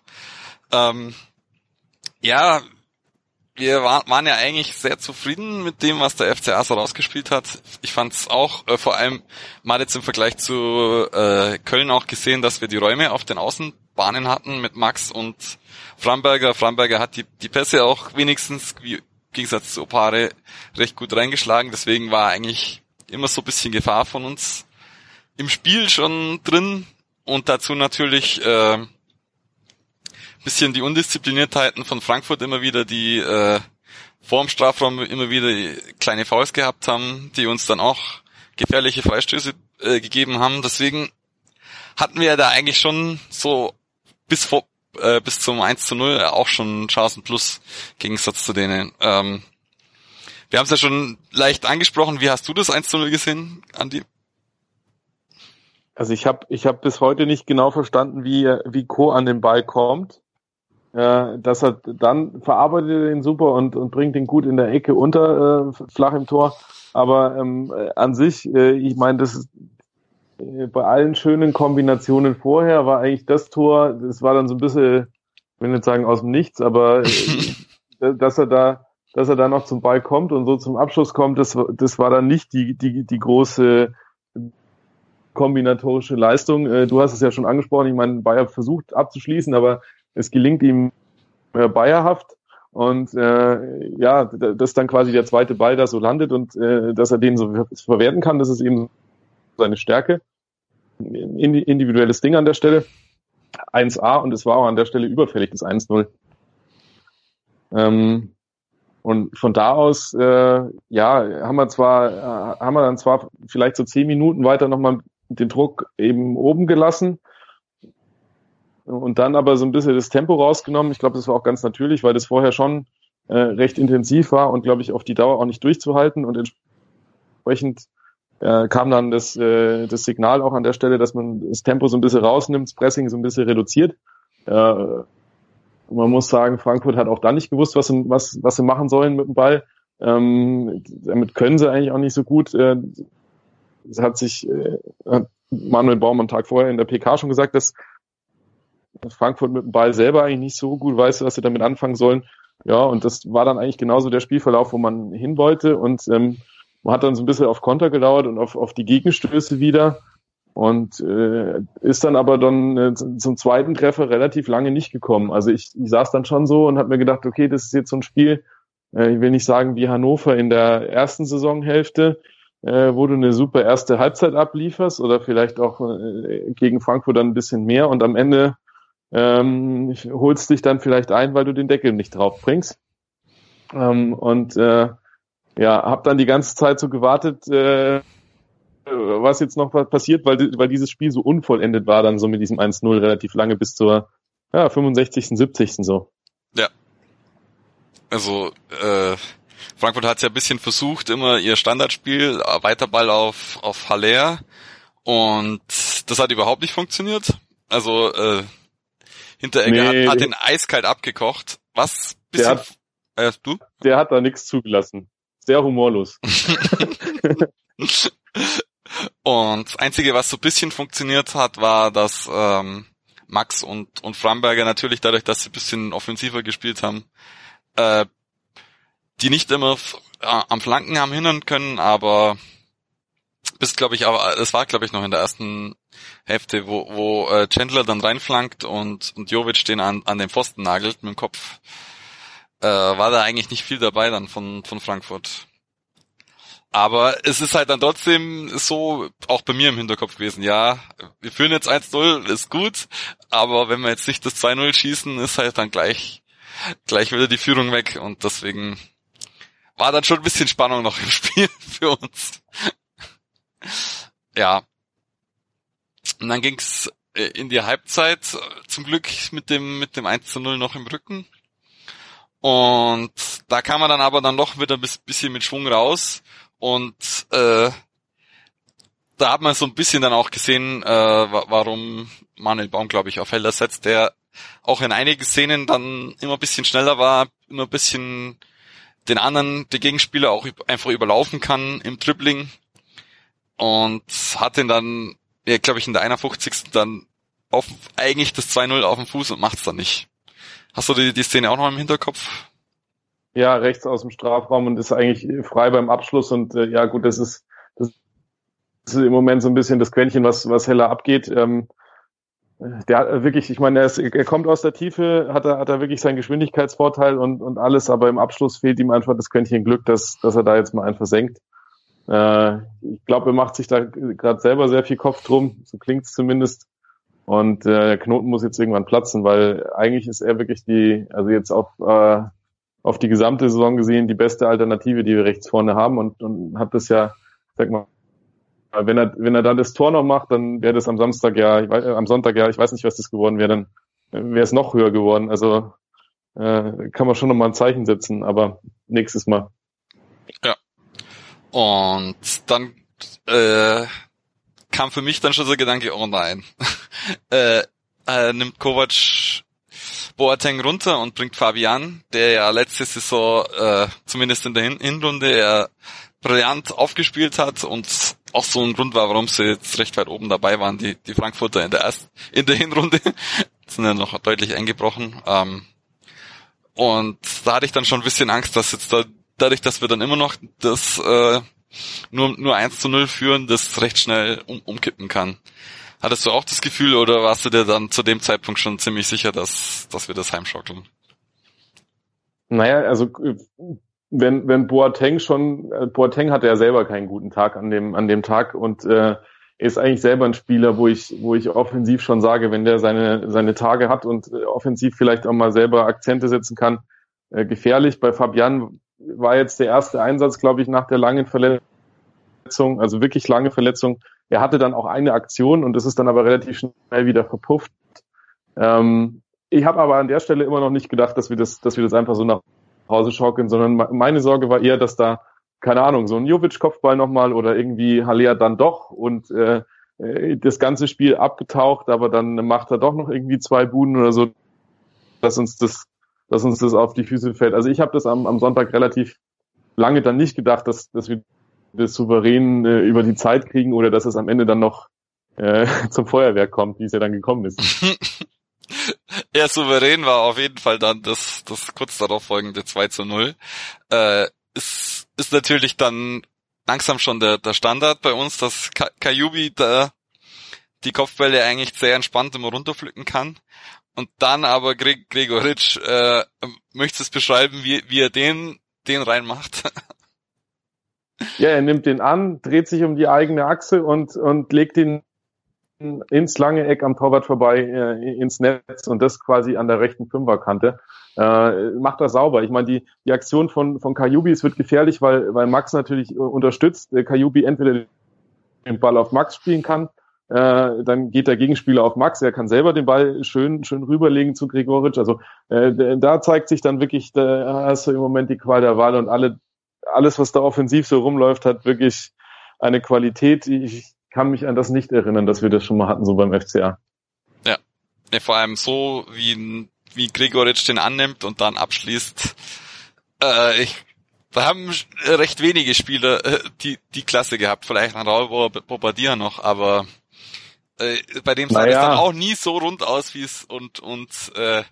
Ähm, ja, wir waren ja eigentlich sehr zufrieden mit dem, was der FCA so rausgespielt hat. Ich fand es auch, äh, vor allem mal jetzt im Vergleich zu äh, Köln auch gesehen, dass wir die Räume auf den Außenbahnen hatten mit Max und Framberger. Framberger hat die, die Pässe auch wenigstens, wie, im Gegensatz zu Opare, recht gut reingeschlagen. Deswegen war eigentlich immer so ein bisschen Gefahr von uns im Spiel schon drin. Und dazu natürlich... Äh, bisschen die Undiszipliniertheiten von Frankfurt immer wieder, die äh, vorm Strafraum immer wieder kleine Fouls gehabt haben, die uns dann auch gefährliche Freistöße äh, gegeben haben. Deswegen hatten wir ja da eigentlich schon so bis vor äh, bis zum 1 zu 0 auch schon Chancen plus Gegensatz zu denen. Ähm, wir haben es ja schon leicht angesprochen. Wie hast du das 1 zu 0 gesehen, Andi? Also ich habe ich hab bis heute nicht genau verstanden, wie, wie Co an den Ball kommt äh, dass er dann verarbeitet den super und, und bringt den gut in der Ecke unter, äh, flach im Tor. Aber ähm, äh, an sich, äh, ich meine, das ist äh, bei allen schönen Kombinationen vorher war eigentlich das Tor, das war dann so ein bisschen, ich will nicht sagen aus dem Nichts, aber äh, <laughs> dass er da, dass er da noch zum Ball kommt und so zum Abschluss kommt, das, das war dann nicht die, die, die große kombinatorische Leistung. Du hast es ja schon angesprochen, ich meine, Bayer versucht abzuschließen, aber es gelingt ihm äh, bayerhaft und äh, ja, dass dann quasi der zweite Ball da so landet und äh, dass er den so verwerten kann, das ist eben seine Stärke. Individuelles Ding an der Stelle. 1A und es war auch an der Stelle überfällig, das 1-0. Ähm, und von da aus, äh, ja, haben wir zwar, äh, haben wir dann zwar vielleicht so zehn Minuten weiter nochmal den Druck eben oben gelassen, und dann aber so ein bisschen das Tempo rausgenommen. Ich glaube, das war auch ganz natürlich, weil das vorher schon äh, recht intensiv war und, glaube ich, auf die Dauer auch nicht durchzuhalten. Und entsprechend äh, kam dann das, äh, das Signal auch an der Stelle, dass man das Tempo so ein bisschen rausnimmt, das Pressing so ein bisschen reduziert. Äh, man muss sagen, Frankfurt hat auch da nicht gewusst, was sie, was, was sie machen sollen mit dem Ball. Ähm, damit können sie eigentlich auch nicht so gut. Äh, es hat sich äh, hat Manuel Baum am Tag vorher in der PK schon gesagt, dass Frankfurt mit dem Ball selber eigentlich nicht so gut weiß, was sie damit anfangen sollen. Ja, und das war dann eigentlich genauso der Spielverlauf, wo man hin wollte. Und ähm, man hat dann so ein bisschen auf Konter gedauert und auf, auf die Gegenstöße wieder. Und äh, ist dann aber dann äh, zum zweiten Treffer relativ lange nicht gekommen. Also ich, ich saß dann schon so und habe mir gedacht, okay, das ist jetzt so ein Spiel, äh, ich will nicht sagen wie Hannover in der ersten Saisonhälfte, äh, wo du eine super erste Halbzeit ablieferst oder vielleicht auch äh, gegen Frankfurt dann ein bisschen mehr und am Ende ähm, holst dich dann vielleicht ein, weil du den Deckel nicht drauf bringst. Ähm, und äh, ja, habe dann die ganze Zeit so gewartet, äh, was jetzt noch passiert, weil, weil dieses Spiel so unvollendet war, dann so mit diesem 1-0 relativ lange bis zur ja, 65., 70. so. Ja. Also, äh, Frankfurt hat ja ein bisschen versucht, immer ihr Standardspiel, Weiterball auf, auf Haller und das hat überhaupt nicht funktioniert. Also, äh, Hinteregger nee, hat, hat den eiskalt abgekocht. Was? Der hat, äh, du? Der hat da nichts zugelassen. Sehr humorlos. <laughs> Und das Einzige, was so ein bisschen funktioniert hat, war, dass ähm, Max und, und Framberger natürlich dadurch, dass sie ein bisschen offensiver gespielt haben, äh, die nicht immer äh, am Flanken haben hindern können, aber bis glaube ich, aber es war glaube ich noch in der ersten Hälfte, wo, wo äh, Chandler dann reinflankt und, und Jovic den an, an den Pfosten nagelt mit dem Kopf, äh, war da eigentlich nicht viel dabei dann von, von Frankfurt. Aber es ist halt dann trotzdem so, auch bei mir im Hinterkopf gewesen, ja, wir führen jetzt 1-0, ist gut, aber wenn wir jetzt nicht das 2-0 schießen, ist halt dann gleich, gleich wieder die Führung weg und deswegen war dann schon ein bisschen Spannung noch im Spiel <laughs> für uns. Ja. Und dann ging's äh, in die Halbzeit, zum Glück mit dem, mit dem 1 0 noch im Rücken. Und da kam man dann aber dann noch wieder ein bisschen mit Schwung raus und äh, da hat man so ein bisschen dann auch gesehen, äh, warum Manuel Baum, glaube ich, auf Heller setzt, der auch in einigen Szenen dann immer ein bisschen schneller war, immer ein bisschen den anderen, die Gegenspieler auch einfach überlaufen kann im Dribbling und hat den dann, ja, glaube ich, in der 51. dann auf, eigentlich das 2-0 auf dem Fuß und macht's dann nicht. Hast du die, die Szene auch noch im Hinterkopf? Ja, rechts aus dem Strafraum und ist eigentlich frei beim Abschluss und äh, ja gut, das ist, das ist im Moment so ein bisschen das Quäntchen, was, was heller abgeht. Ähm, der hat wirklich, ich meine, er, ist, er kommt aus der Tiefe, hat er, hat er wirklich seinen Geschwindigkeitsvorteil und, und alles, aber im Abschluss fehlt ihm einfach das Quäntchen Glück, dass, dass er da jetzt mal einen versenkt. Äh, ich glaube, er macht sich da gerade selber sehr viel Kopf drum, so klingt's zumindest. Und äh, der Knoten muss jetzt irgendwann platzen, weil eigentlich ist er wirklich die, also jetzt auf äh, auf die gesamte Saison gesehen die beste Alternative, die wir rechts vorne haben und, und hat das ja, sag mal, wenn er, wenn er dann das Tor noch macht, dann wäre das am Samstag ja, ich weiß, am Sonntag ja, ich weiß nicht, was das geworden wäre, dann wäre es noch höher geworden. Also äh, kann man schon noch mal ein Zeichen setzen, aber nächstes Mal. Ja. Und dann äh, kam für mich dann schon so der Gedanke, oh nein. <laughs> äh, äh, nimmt Kovac Boateng runter und bringt Fabian, der ja letzte Saison, äh, zumindest in der Hin Hinrunde, er brillant aufgespielt hat und auch so ein Grund war, warum sie jetzt recht weit oben dabei waren, die, die Frankfurter in der ersten, in der Hinrunde, <laughs> sind ja noch deutlich eingebrochen. Ähm, und da hatte ich dann schon ein bisschen Angst, dass jetzt da, dadurch, dass wir dann immer noch das äh, nur, nur 1 zu 0 führen, das recht schnell um, umkippen kann. Hattest du auch das Gefühl oder warst du dir dann zu dem Zeitpunkt schon ziemlich sicher, dass, dass wir das heimschaukeln? Naja, also wenn, wenn Boateng schon, äh, Boateng hatte ja selber keinen guten Tag an dem, an dem Tag und äh, ist eigentlich selber ein Spieler, wo ich, wo ich offensiv schon sage, wenn der seine, seine Tage hat und äh, offensiv vielleicht auch mal selber Akzente setzen kann, äh, gefährlich. Bei Fabian war jetzt der erste Einsatz, glaube ich, nach der langen Verletzung, also wirklich lange Verletzung, er hatte dann auch eine Aktion und das ist dann aber relativ schnell wieder verpufft. Ähm, ich habe aber an der Stelle immer noch nicht gedacht, dass wir das, dass wir das einfach so nach Hause schaukeln, sondern meine Sorge war eher, dass da, keine Ahnung, so ein Jovic-Kopfball nochmal oder irgendwie Haller dann doch und äh, äh, das ganze Spiel abgetaucht, aber dann macht er doch noch irgendwie zwei Buden oder so, dass uns das, dass uns das auf die Füße fällt. Also ich habe das am, am Sonntag relativ lange dann nicht gedacht, dass, dass wir das souverän äh, über die Zeit kriegen oder dass es am Ende dann noch äh, <laughs> zum Feuerwerk kommt, wie es ja dann gekommen ist. <laughs> ja, souverän war auf jeden Fall dann das, das kurz darauf folgende 2 zu 0. Äh, ist, ist natürlich dann langsam schon der, der Standard bei uns, dass Kajubi da die Kopfbälle eigentlich sehr entspannt immer runterpflücken kann. Und dann aber Gregor Gregoritsch, äh, möchtest du es beschreiben, wie, wie er den, den reinmacht? Ja, er nimmt den an, dreht sich um die eigene Achse und, und legt ihn ins lange Eck am Torwart vorbei äh, ins Netz und das quasi an der rechten Fünferkante. Äh, macht das sauber. Ich meine, die, die Aktion von, von Kajubi, es wird gefährlich, weil, weil Max natürlich unterstützt. Äh, Kajubi entweder den Ball auf Max spielen kann, äh, dann geht der Gegenspieler auf Max, er kann selber den Ball schön, schön rüberlegen zu Gregoritsch. Also äh, da zeigt sich dann wirklich, da hast du im Moment die Qual der Wahl und alle alles, was da offensiv so rumläuft, hat wirklich eine Qualität. Ich kann mich an das nicht erinnern, dass wir das schon mal hatten, so beim FCA. Ja, ja vor allem so, wie, wie Gregoritsch den annimmt und dann abschließt. Äh, ich, wir haben recht wenige Spieler äh, die, die Klasse gehabt. Vielleicht ein Raul Bobadilla noch, aber Äh, bei dem sah naja. es dann auch nie so rund aus, wie es und und äh,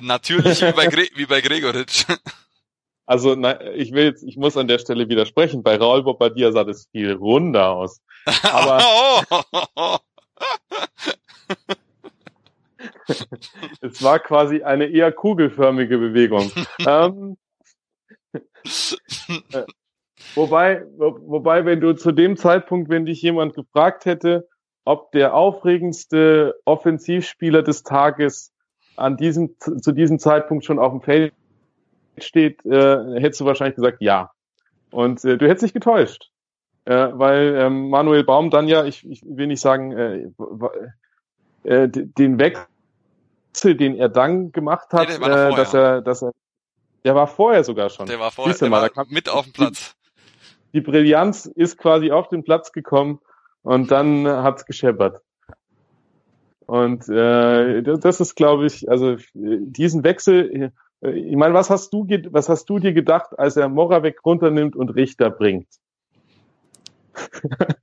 natürlich wie bei, Gre wie bei Gregoritsch. <laughs> Also na, ich will jetzt, ich muss an der Stelle widersprechen. Bei Raul Bobadilla sah das viel runder aus. Aber <laughs> <laughs> es war quasi eine eher kugelförmige Bewegung. ähm, äh, wobei, wo, wobei, wenn du zu dem Zeitpunkt, wenn dich jemand gefragt hätte, ob der aufregendste Offensivspieler des Tages an diesem, zu diesem Zeitpunkt schon auf dem Feld steht, äh, hättest du wahrscheinlich gesagt ja. Und äh, du hättest dich getäuscht. Äh, weil ähm, Manuel Baum dann ja, ich, ich will nicht sagen, äh, äh, den Wechsel, den er dann gemacht hat, nee, äh, dass er, dass er, der war vorher sogar schon. Der war vorher, der mal, war mit auf dem Platz. Die, die Brillanz ist quasi auf den Platz gekommen und dann hat's gescheppert. Und äh, das ist, glaube ich, also diesen Wechsel, äh, ich meine, was hast du, was hast du dir gedacht, als er Moravec runternimmt und Richter bringt? <laughs>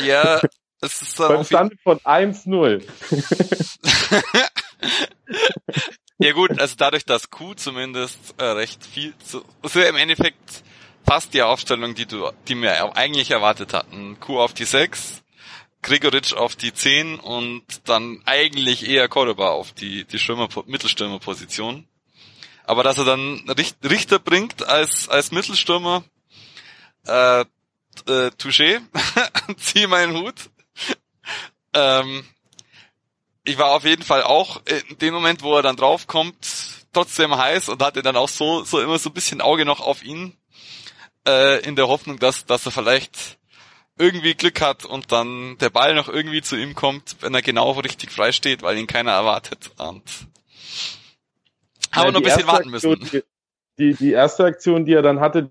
Ja, es ist dann Beim Stand von 1-0. <laughs> ja gut, also dadurch, dass Q zumindest äh, recht viel zu, also im Endeffekt fast die Aufstellung, die du, die wir eigentlich erwartet hatten. Q auf die 6, Gregoritsch auf die 10 und dann eigentlich eher Cordoba auf die, die Stürmer, Mittelstürmerposition. Aber dass er dann Richter bringt als, als Mittelstürmer, äh, äh, Touché, <laughs> zieh meinen Hut. ähm, ich war auf jeden Fall auch in dem Moment, wo er dann draufkommt, trotzdem heiß und hatte dann auch so, so immer so ein bisschen Auge noch auf ihn, äh, in der Hoffnung, dass, dass er vielleicht irgendwie Glück hat und dann der Ball noch irgendwie zu ihm kommt, wenn er genau richtig frei steht, weil ihn keiner erwartet. Und haben wir noch ein bisschen warten müssen. Aktion, die, die erste Aktion, die er dann hatte,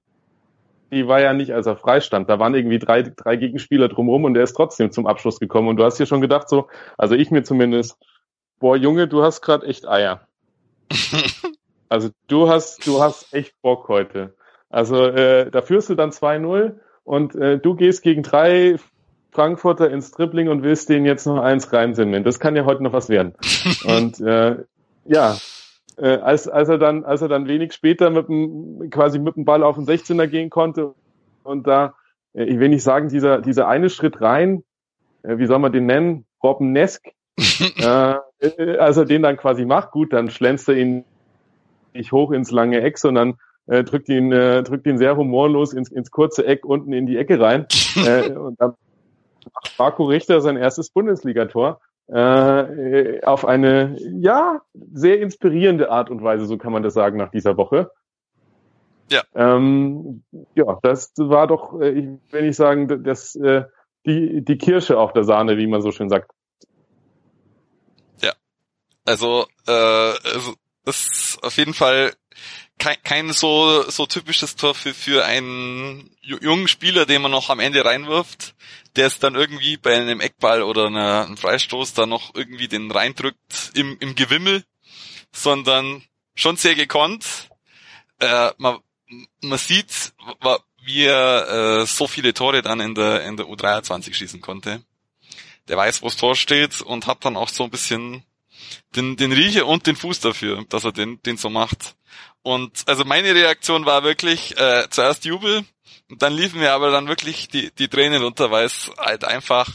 die war ja nicht, als er freistand. Da waren irgendwie drei, drei Gegenspieler drumherum und er ist trotzdem zum Abschluss gekommen. Und du hast dir schon gedacht, so, also ich mir zumindest, boah, Junge, du hast gerade echt Eier. <laughs> also du hast, du hast echt Bock heute. Also äh, da führst du dann 2-0 und äh, du gehst gegen drei Frankfurter ins Dribbling und willst denen jetzt noch eins reinsimmeln. Das kann ja heute noch was werden. <laughs> und äh, ja, äh, als, als er dann, als er dann wenig später mit dem, quasi mit dem Ball auf den 16er gehen konnte und da, äh, ich will nicht sagen, dieser, dieser eine Schritt rein, äh, wie soll man den nennen? Robbenesk, <laughs> äh, äh, als er den dann quasi macht, gut, dann schlänzt er ihn nicht hoch ins lange Eck, sondern äh, drückt ihn, äh, drückt ihn sehr humorlos ins, ins kurze Eck unten in die Ecke rein. <laughs> äh, und dann macht Marco Richter sein erstes Bundesligator äh, auf eine, ja, sehr inspirierende Art und Weise, so kann man das sagen, nach dieser Woche. Ja. Ähm, ja, das war doch, äh, ich will nicht sagen, das, äh, die, die Kirsche auf der Sahne, wie man so schön sagt. Ja. Also, äh, also ist auf jeden Fall kein, kein so, so typisches Tor für, für einen jungen Spieler, den man noch am Ende reinwirft, der es dann irgendwie bei einem Eckball oder einer, einem Freistoß dann noch irgendwie den reindrückt im, im Gewimmel, sondern schon sehr gekonnt. Äh, man, man sieht, wie er äh, so viele Tore dann in der, in der U23 schießen konnte. Der weiß, wo das Tor steht und hat dann auch so ein bisschen den, den Riecher und den Fuß dafür, dass er den, den so macht. Und also meine Reaktion war wirklich äh, zuerst Jubel und dann liefen mir aber dann wirklich die, die Tränen runter, weil es halt einfach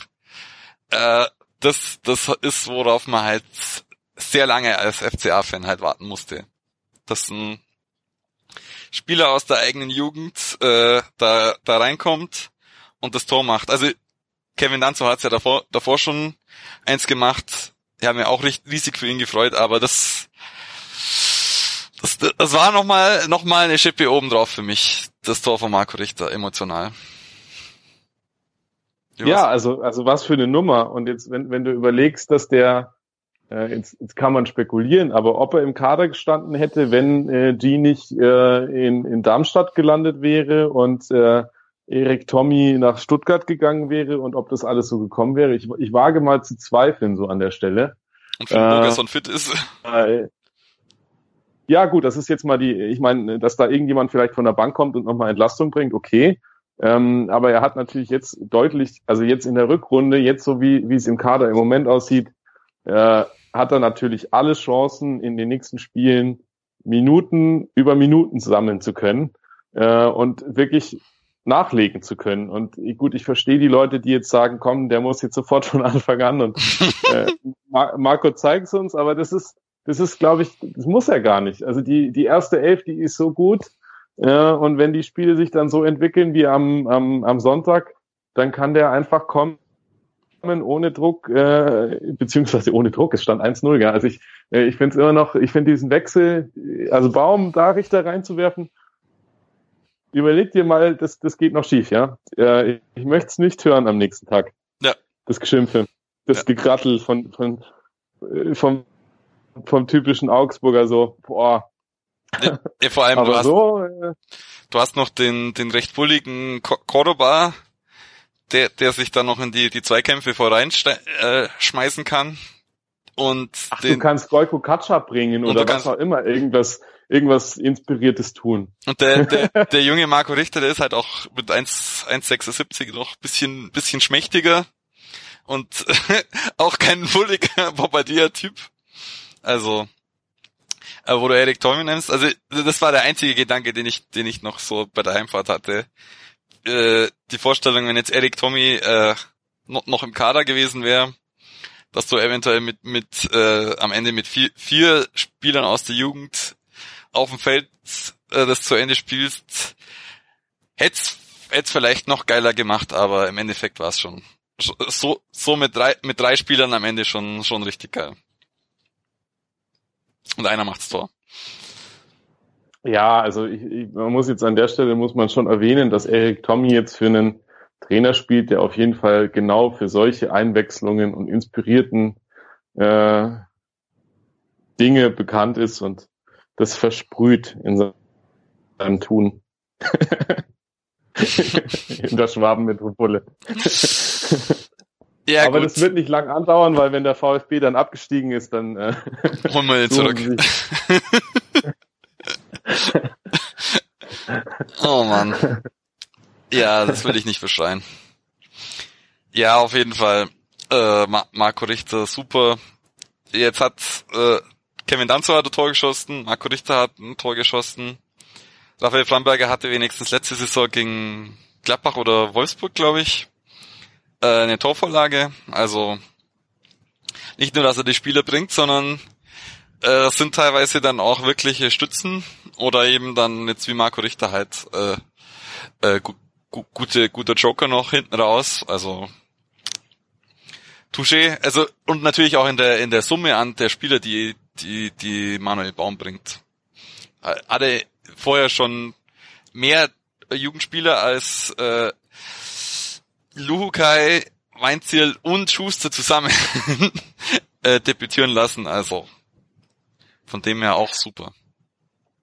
äh, das, das ist, worauf man halt sehr lange als FCA-Fan halt warten musste. Dass ein Spieler aus der eigenen Jugend äh, da, da reinkommt und das Tor macht. Also Kevin Danzo hat ja davor, davor schon eins gemacht. Ich habe mir auch riesig für ihn gefreut, aber das das, das war nochmal noch mal eine Schippe obendrauf für mich, das Tor von Marco Richter, emotional. Ja, also, also was für eine Nummer. Und jetzt, wenn, wenn du überlegst, dass der, äh, jetzt, jetzt kann man spekulieren, aber ob er im Kader gestanden hätte, wenn äh, G nicht äh, in, in Darmstadt gelandet wäre und äh, Erik Tommy nach Stuttgart gegangen wäre und ob das alles so gekommen wäre. Ich, ich wage mal zu zweifeln so an der Stelle. Und Philipp äh, Burgerson fit ist. Äh, ja, gut, das ist jetzt mal die, ich meine, dass da irgendjemand vielleicht von der Bank kommt und nochmal Entlastung bringt, okay. Ähm, aber er hat natürlich jetzt deutlich, also jetzt in der Rückrunde, jetzt so wie, wie es im Kader im Moment aussieht, äh, hat er natürlich alle Chancen in den nächsten Spielen Minuten über Minuten sammeln zu können äh, und wirklich nachlegen zu können. Und gut, ich verstehe die Leute, die jetzt sagen, komm, der muss jetzt sofort von Anfang an und <laughs> äh, Marco zeigt es uns, aber das ist, das ist, glaube ich, das muss er gar nicht. Also die, die erste Elf, die ist so gut, ja, und wenn die Spiele sich dann so entwickeln wie am, am, am Sonntag, dann kann der einfach kommen ohne Druck, äh, beziehungsweise ohne Druck, es stand 1-0, ja. Also ich, äh, ich finde es immer noch, ich finde diesen Wechsel, also Baum da Richter reinzuwerfen, überleg dir mal, das, das geht noch schief, ja. Äh, ich, ich möchte es nicht hören am nächsten Tag. Ja. Das Geschimpfe, das ja. Gekrattel von, von, äh, vom, vom typischen Augsburger so, boah, ja, vor allem, du hast, so, äh, du hast noch den, den recht bulligen Cordoba, der, der sich dann noch in die, die Zweikämpfe voreinschmeißen äh, kann. Und Ach, den, du kannst Goiko Katscha bringen oder was auch immer, irgendwas, irgendwas Inspiriertes tun. Und der, der, <laughs> der junge Marco Richter, der ist halt auch mit 1,76 noch bisschen, bisschen schmächtiger und <laughs> auch kein bulliger Bombardier-Typ. Also, äh, wo du Eric Tommy nennst. Also das war der einzige Gedanke, den ich, den ich noch so bei der Heimfahrt hatte. Äh, die Vorstellung, wenn jetzt Eric Tommy äh, noch, noch im Kader gewesen wäre, dass du eventuell mit, mit äh, am Ende mit vier, vier Spielern aus der Jugend auf dem Feld äh, das zu Ende spielst, hätte es vielleicht noch geiler gemacht, aber im Endeffekt war es schon so, so mit drei, mit drei Spielern am Ende schon, schon richtig geil. Und einer macht's Tor. Ja, also ich, ich, man muss jetzt an der Stelle muss man schon erwähnen, dass Eric Tommy jetzt für einen Trainer spielt, der auf jeden Fall genau für solche Einwechslungen und inspirierten äh, Dinge bekannt ist und das versprüht in seinem Tun. <laughs> in der Schwabenmetropole. <laughs> Ja, Aber gut. das wird nicht lang andauern, weil wenn der VfB dann abgestiegen ist, dann äh, <laughs> holen wir ihn zurück. <laughs> oh Mann. Ja, das will ich nicht beschreien. Ja, auf jeden Fall. Äh, Marco Richter, super. Jetzt hat äh, Kevin Danzo hat ein Tor geschossen, Marco Richter hat ein Tor geschossen. Raphael Flamberger hatte wenigstens letzte Saison gegen Gladbach oder Wolfsburg, glaube ich, äh, eine Torvorlage. Also nicht nur, dass er die Spieler bringt, sondern äh, sind teilweise dann auch wirkliche Stützen oder eben dann jetzt wie Marco Richter halt äh, äh, gu gu gute guter Joker noch hinten raus. Also Touché, also und natürlich auch in der in der Summe an der Spieler, die die die Manuel Baum bringt. Hatte vorher schon mehr Jugendspieler als äh, Luhukai, Weinziel und Schuster zusammen <laughs> äh, debütieren lassen. Also von dem her auch super.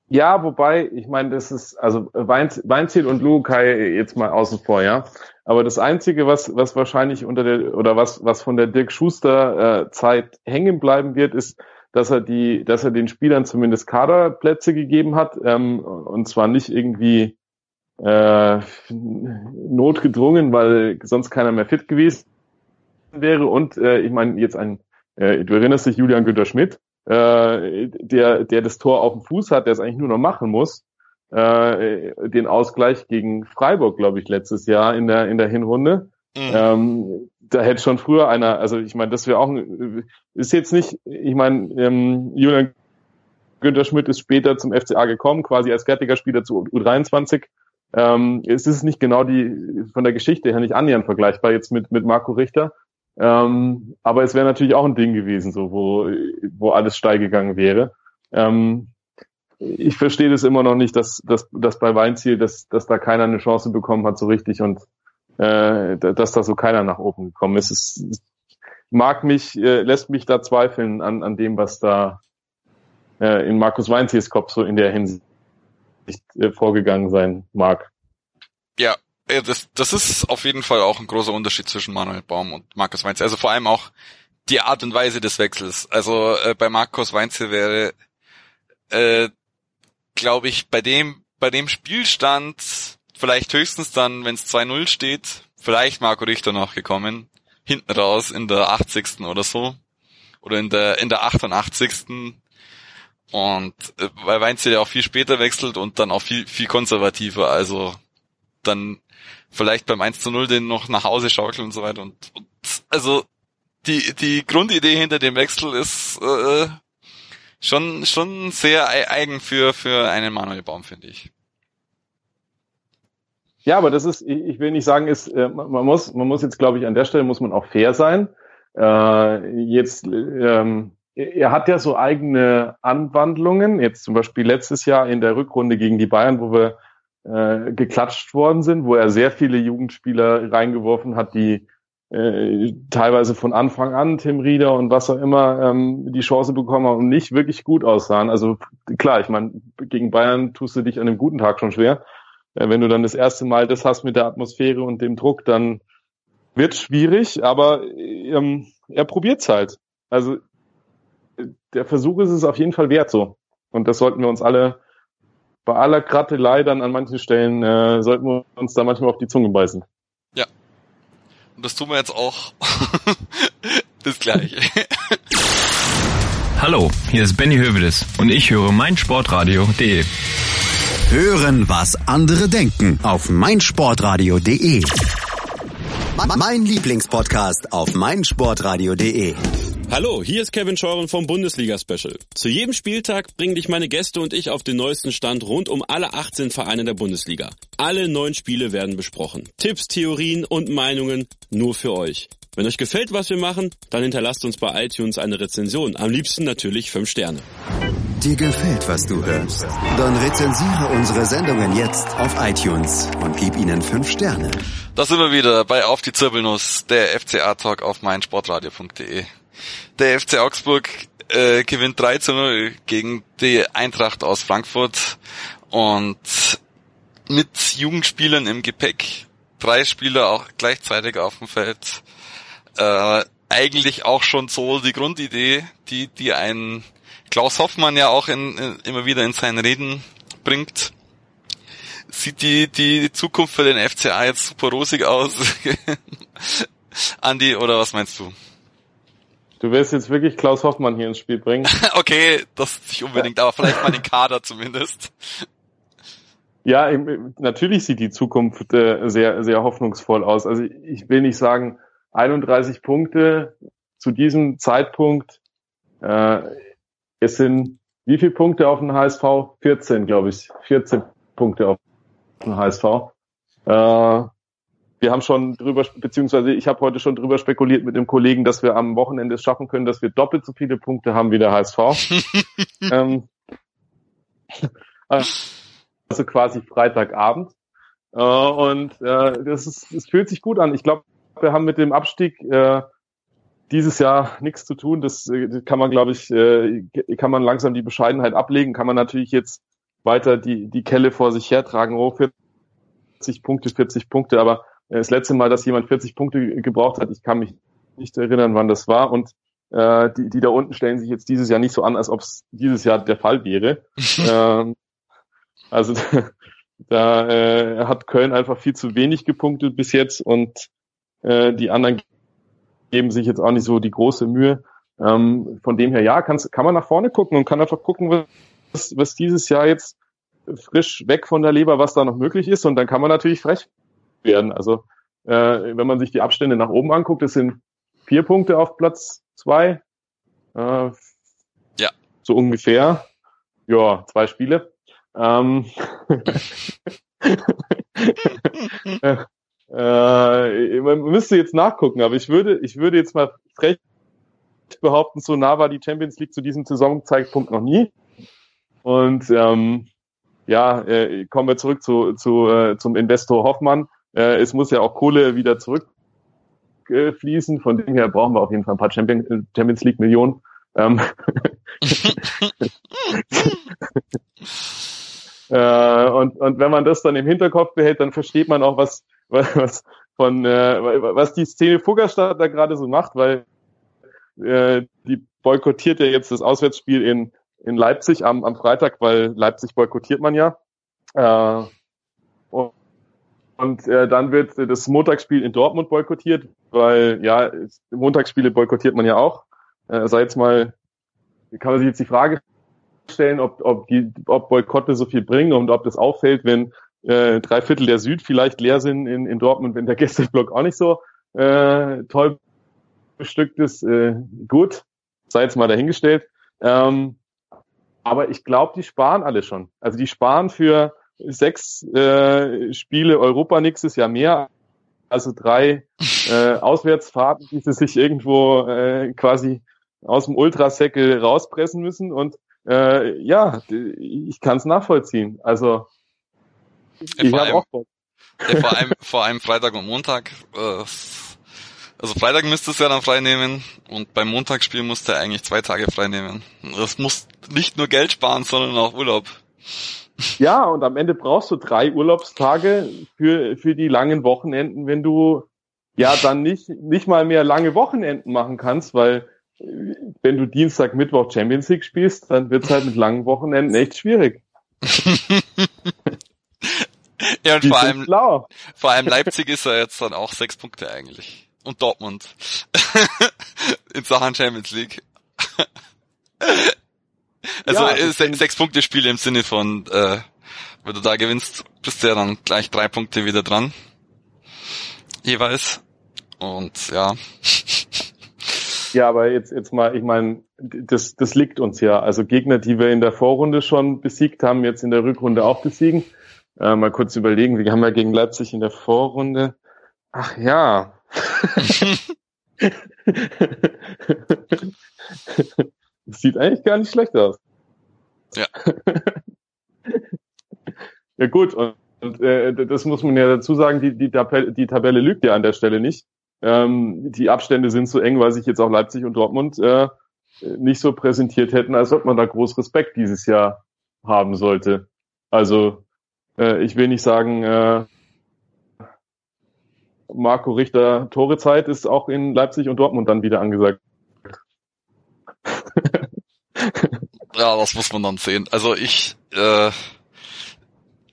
Ja, wobei, ich meine, das ist, also Weinziel und Luhukai jetzt mal außen vor, ja. Aber das Einzige, was, was wahrscheinlich unter der, oder was, was von der Dirk Schuster äh, Zeit hängen bleiben wird, ist, dass er die, dass er den Spielern zumindest Kaderplätze gegeben hat, ähm, und zwar nicht irgendwie äh, notgedrungen, weil sonst keiner mehr fit gewesen wäre. Und äh, ich meine, jetzt ein, äh, du erinnerst dich, Julian Günther Schmidt, äh, der, der das Tor auf dem Fuß hat, der es eigentlich nur noch machen muss, äh, den Ausgleich gegen Freiburg, glaube ich, letztes Jahr in der, in der Hinrunde. Mhm. Ähm, da hätte schon früher einer, also ich meine, das wäre auch, ist jetzt nicht, ich meine, ähm, Julian Günther Schmidt ist später zum FCA gekommen, quasi als fertiger Spieler zu U23 ähm, es ist nicht genau die, von der Geschichte her nicht annähernd vergleichbar jetzt mit, mit Marco Richter. Ähm, aber es wäre natürlich auch ein Ding gewesen, so, wo, wo alles steil gegangen wäre. Ähm, ich verstehe das immer noch nicht, dass, dass, dass bei Weinziel, dass, dass da keiner eine Chance bekommen hat so richtig und äh, dass da so keiner nach oben gekommen ist. Es mag mich, äh, lässt mich da zweifeln an, an dem, was da äh, in Markus Weinziels Kopf so in der Hinsicht nicht äh, vorgegangen sein mag. Ja, das, das ist auf jeden Fall auch ein großer Unterschied zwischen Manuel Baum und Markus Weinzel. Also vor allem auch die Art und Weise des Wechsels. Also äh, bei Markus Weinzel wäre, äh, glaube ich, bei dem bei dem Spielstand vielleicht höchstens dann, wenn es 2-0 steht, vielleicht Marco Richter noch gekommen, hinten raus in der 80. oder so. Oder in der, in der 88. Und äh, weil Weinzel ja auch viel später wechselt und dann auch viel, viel konservativer. Also dann vielleicht beim 1 zu 0 den noch nach Hause schaukeln und so weiter. Und, und also die, die Grundidee hinter dem Wechsel ist äh, schon, schon sehr eigen für, für einen Manuel Baum, finde ich. Ja, aber das ist, ich will nicht sagen, ist, äh, man muss, man muss jetzt, glaube ich, an der Stelle muss man auch fair sein. Äh, jetzt, ähm, er hat ja so eigene Anwandlungen. Jetzt zum Beispiel letztes Jahr in der Rückrunde gegen die Bayern, wo wir äh, geklatscht worden sind, wo er sehr viele Jugendspieler reingeworfen hat, die äh, teilweise von Anfang an Tim Rieder und was auch immer ähm, die Chance bekommen haben und nicht wirklich gut aussahen. Also klar, ich meine, gegen Bayern tust du dich an einem guten Tag schon schwer. Äh, wenn du dann das erste Mal das hast mit der Atmosphäre und dem Druck, dann wird schwierig, aber ähm, er probiert's halt. Also der Versuch ist es auf jeden Fall wert so. Und das sollten wir uns alle bei aller Krattelei dann an manchen Stellen, äh, sollten wir uns da manchmal auf die Zunge beißen. Ja. Und das tun wir jetzt auch. <laughs> Bis gleich. <laughs> Hallo, hier ist Benny Hövedes und ich höre meinsportradio.de. Hören, was andere denken auf meinsportradio.de. Mein Lieblingspodcast auf meinsportradio.de. Hallo, hier ist Kevin Scheuren vom Bundesliga Special. Zu jedem Spieltag bringen dich meine Gäste und ich auf den neuesten Stand rund um alle 18 Vereine der Bundesliga. Alle neun Spiele werden besprochen. Tipps, Theorien und Meinungen nur für euch. Wenn euch gefällt, was wir machen, dann hinterlasst uns bei iTunes eine Rezension. Am liebsten natürlich 5 Sterne. Dir gefällt, was du hörst? Dann rezensiere unsere Sendungen jetzt auf iTunes und gib ihnen 5 Sterne. Da sind wir wieder bei Auf die Zirbelnuss, der FCA-Talk auf meinsportradio.de. Der FC Augsburg äh, gewinnt 3 zu 0 gegen die Eintracht aus Frankfurt und mit Jugendspielern im Gepäck, drei Spieler auch gleichzeitig auf dem Feld, äh, eigentlich auch schon so die Grundidee, die, die ein Klaus Hoffmann ja auch in, in, immer wieder in seinen Reden bringt. Sieht die, die Zukunft für den FCA jetzt super rosig aus? <laughs> Andi, oder was meinst du? Du wirst jetzt wirklich Klaus Hoffmann hier ins Spiel bringen. <laughs> okay, das nicht unbedingt, aber vielleicht mal den Kader zumindest. Ja, natürlich sieht die Zukunft äh, sehr, sehr hoffnungsvoll aus. Also ich will nicht sagen 31 Punkte zu diesem Zeitpunkt. Äh, es sind wie viele Punkte auf den HSV? 14, glaube ich. 14 Punkte auf den HSV. Äh, wir haben schon drüber, beziehungsweise ich habe heute schon drüber spekuliert mit dem Kollegen, dass wir am Wochenende es schaffen können, dass wir doppelt so viele Punkte haben wie der HSV. <laughs> ähm, also quasi Freitagabend. Äh, und äh, das, ist, das fühlt sich gut an. Ich glaube, wir haben mit dem Abstieg äh, dieses Jahr nichts zu tun. Das äh, kann man, glaube ich, äh, kann man langsam die Bescheidenheit ablegen. Kann man natürlich jetzt weiter die, die Kelle vor sich hertragen. Oh, 40 Punkte, 40 Punkte. Aber äh, das letzte Mal, dass jemand 40 Punkte gebraucht hat, ich kann mich nicht erinnern, wann das war. Und äh, die, die da unten stellen sich jetzt dieses Jahr nicht so an, als ob es dieses Jahr der Fall wäre. <laughs> ähm, also <laughs> da äh, hat Köln einfach viel zu wenig gepunktet bis jetzt und äh, die anderen geben sich jetzt auch nicht so die große Mühe. Ähm, von dem her, ja, kann's, kann man nach vorne gucken und kann einfach gucken, was, was dieses Jahr jetzt frisch weg von der Leber, was da noch möglich ist. Und dann kann man natürlich frech werden. Also äh, wenn man sich die Abstände nach oben anguckt, es sind vier Punkte auf Platz zwei. Äh, ja. So ungefähr. Ja, zwei Spiele. Ähm, <laughs> äh, man müsste jetzt nachgucken, aber ich würde, ich würde jetzt mal frech behaupten, so nah war die Champions League zu diesem Saisonzeitpunkt noch nie. Und ähm, ja, äh, kommen wir zurück zu, zu, äh, zum Investor Hoffmann. Äh, es muss ja auch Kohle wieder zurückfließen. Von dem her brauchen wir auf jeden Fall ein paar Champion, Champions League Millionen. Ähm <laughs> äh, und, und wenn man das dann im Hinterkopf behält, dann versteht man auch, was, was von äh, was die Szene Fuggerstadt da gerade so macht, weil äh, die boykottiert ja jetzt das Auswärtsspiel in, in Leipzig am, am Freitag, weil Leipzig boykottiert man ja. Äh, und äh, dann wird das Montagsspiel in Dortmund boykottiert, weil ja, Montagsspiele boykottiert man ja auch. Äh, sei jetzt mal, kann man sich jetzt die Frage stellen, ob, ob, die, ob Boykotte so viel bringen und ob das auffällt, wenn äh, drei Viertel der Süd vielleicht leer sind in, in Dortmund, wenn der <laughs> Gästeblock auch nicht so äh, toll bestückt ist. Äh, gut, sei jetzt mal dahingestellt. Ähm, aber ich glaube, die sparen alle schon. Also die sparen für sechs äh, Spiele Europa nächstes Jahr mehr. Also drei äh, <laughs> Auswärtsfahrten, die sie sich irgendwo äh, quasi aus dem Ultrasäckel rauspressen müssen. Und äh, ja, ich kann es nachvollziehen. Also ich ja, habe auch Bock. Ja, vor allem, <laughs> vor allem Freitag und Montag. Äh, also Freitag müsste es ja dann frei nehmen und beim Montagsspiel musste er eigentlich zwei Tage frei nehmen. Das muss nicht nur Geld sparen, sondern auch Urlaub. Ja, und am Ende brauchst du drei Urlaubstage für, für die langen Wochenenden, wenn du ja dann nicht, nicht mal mehr lange Wochenenden machen kannst, weil wenn du Dienstag, Mittwoch Champions League spielst, dann wird's halt mit langen Wochenenden echt schwierig. <laughs> ja, und vor allem, vor allem Leipzig ist ja jetzt dann auch sechs Punkte eigentlich. Und Dortmund. <laughs> In Sachen Champions League. Also ja, äh, se sechs Punkte Spiele im Sinne von, äh, wenn du da gewinnst, bist du ja dann gleich drei Punkte wieder dran. Jeweils. Und ja. <laughs> Ja, aber jetzt, jetzt mal, ich meine, das, das liegt uns ja. Also Gegner, die wir in der Vorrunde schon besiegt haben, jetzt in der Rückrunde auch besiegen. Äh, mal kurz überlegen, wir haben ja gegen Leipzig in der Vorrunde. Ach ja. <laughs> <laughs> Sieht eigentlich gar nicht schlecht aus. Ja. <laughs> ja gut, und, und äh, das muss man ja dazu sagen, die, die, Tabelle, die Tabelle lügt ja an der Stelle nicht. Ähm, die Abstände sind so eng, weil sich jetzt auch Leipzig und Dortmund äh, nicht so präsentiert hätten, als ob man da groß Respekt dieses Jahr haben sollte. Also äh, ich will nicht sagen, äh, Marco Richter Torezeit ist auch in Leipzig und Dortmund dann wieder angesagt. <laughs> ja, das muss man dann sehen. Also ich, äh,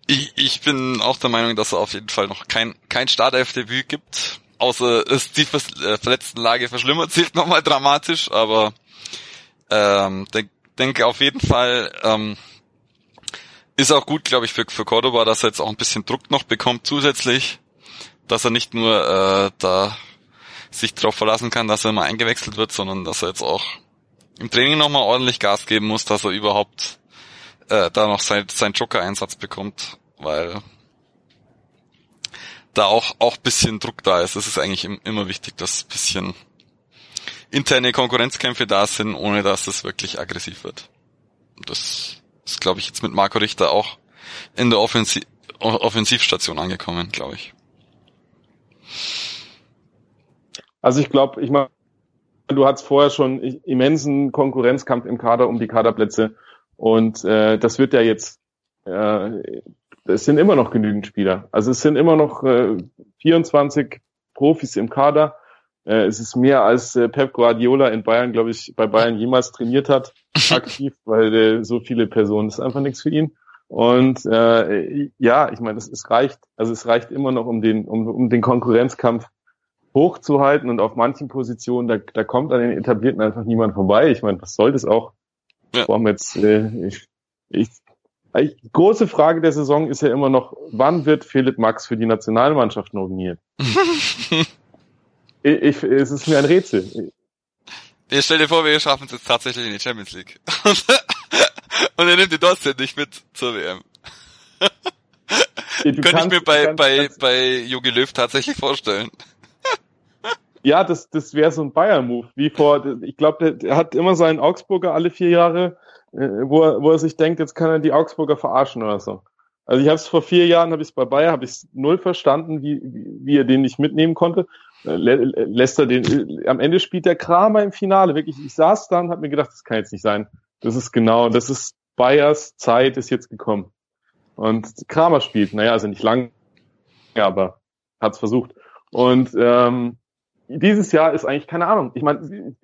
ich, ich bin auch der Meinung, dass es auf jeden Fall noch kein, kein Startelfdebüt gibt außer die äh, verletzten Lage verschlimmert sich <laughs> nochmal dramatisch, aber ähm, denk, denke auf jeden Fall ähm, ist auch gut, glaube ich, für, für Cordoba, dass er jetzt auch ein bisschen Druck noch bekommt zusätzlich, dass er nicht nur äh, da sich darauf verlassen kann, dass er mal eingewechselt wird, sondern dass er jetzt auch im Training nochmal ordentlich Gas geben muss, dass er überhaupt äh, da noch sein, sein Joker-Einsatz bekommt, weil da auch, auch bisschen Druck da ist. Es ist eigentlich immer wichtig, dass bisschen interne Konkurrenzkämpfe da sind, ohne dass es wirklich aggressiv wird. Das ist, glaube ich, jetzt mit Marco Richter auch in der Offensiv Offensivstation angekommen, glaube ich. Also ich glaube, ich meine, du hattest vorher schon immensen Konkurrenzkampf im Kader um die Kaderplätze und äh, das wird ja jetzt äh, es sind immer noch genügend Spieler. Also es sind immer noch äh, 24 Profis im Kader. Äh, es ist mehr als äh, Pep Guardiola in Bayern, glaube ich, bei Bayern jemals trainiert hat, <laughs> aktiv, weil äh, so viele Personen, das ist einfach nichts für ihn. Und äh, ja, ich meine, es, es reicht, also es reicht immer noch, um den, um, um den Konkurrenzkampf hochzuhalten und auf manchen Positionen, da, da kommt an den Etablierten einfach niemand vorbei. Ich meine, was soll das auch? Ja. Warum jetzt, äh, ich, ich die große Frage der Saison ist ja immer noch, wann wird Philipp Max für die Nationalmannschaft nominiert? <laughs> ich, ich, es ist mir ein Rätsel. Ich stell dir vor, wir schaffen es jetzt tatsächlich in die Champions League. <laughs> Und er nimmt die Deutschland nicht mit zur WM. Könnte ich mir bei, bei, bei Jogi Löw tatsächlich vorstellen. Ja, das, das wäre so ein Bayern-Move. Wie vor, ich glaube, der, hat immer seinen Augsburger alle vier Jahre äh, wo, er, wo er sich denkt, jetzt kann er die Augsburger verarschen oder so. Also ich habe es vor vier Jahren, habe ich es bei Bayer, habe ich null verstanden, wie, wie er den nicht mitnehmen konnte. Äh, lässt er den, am Ende spielt der Kramer im Finale. Wirklich, ich saß da und habe mir gedacht, das kann jetzt nicht sein. Das ist genau, das ist Bayers Zeit ist jetzt gekommen. Und Kramer spielt, naja, also nicht lang, aber hat's versucht. Und ähm, dieses Jahr ist eigentlich keine Ahnung. Ich meine,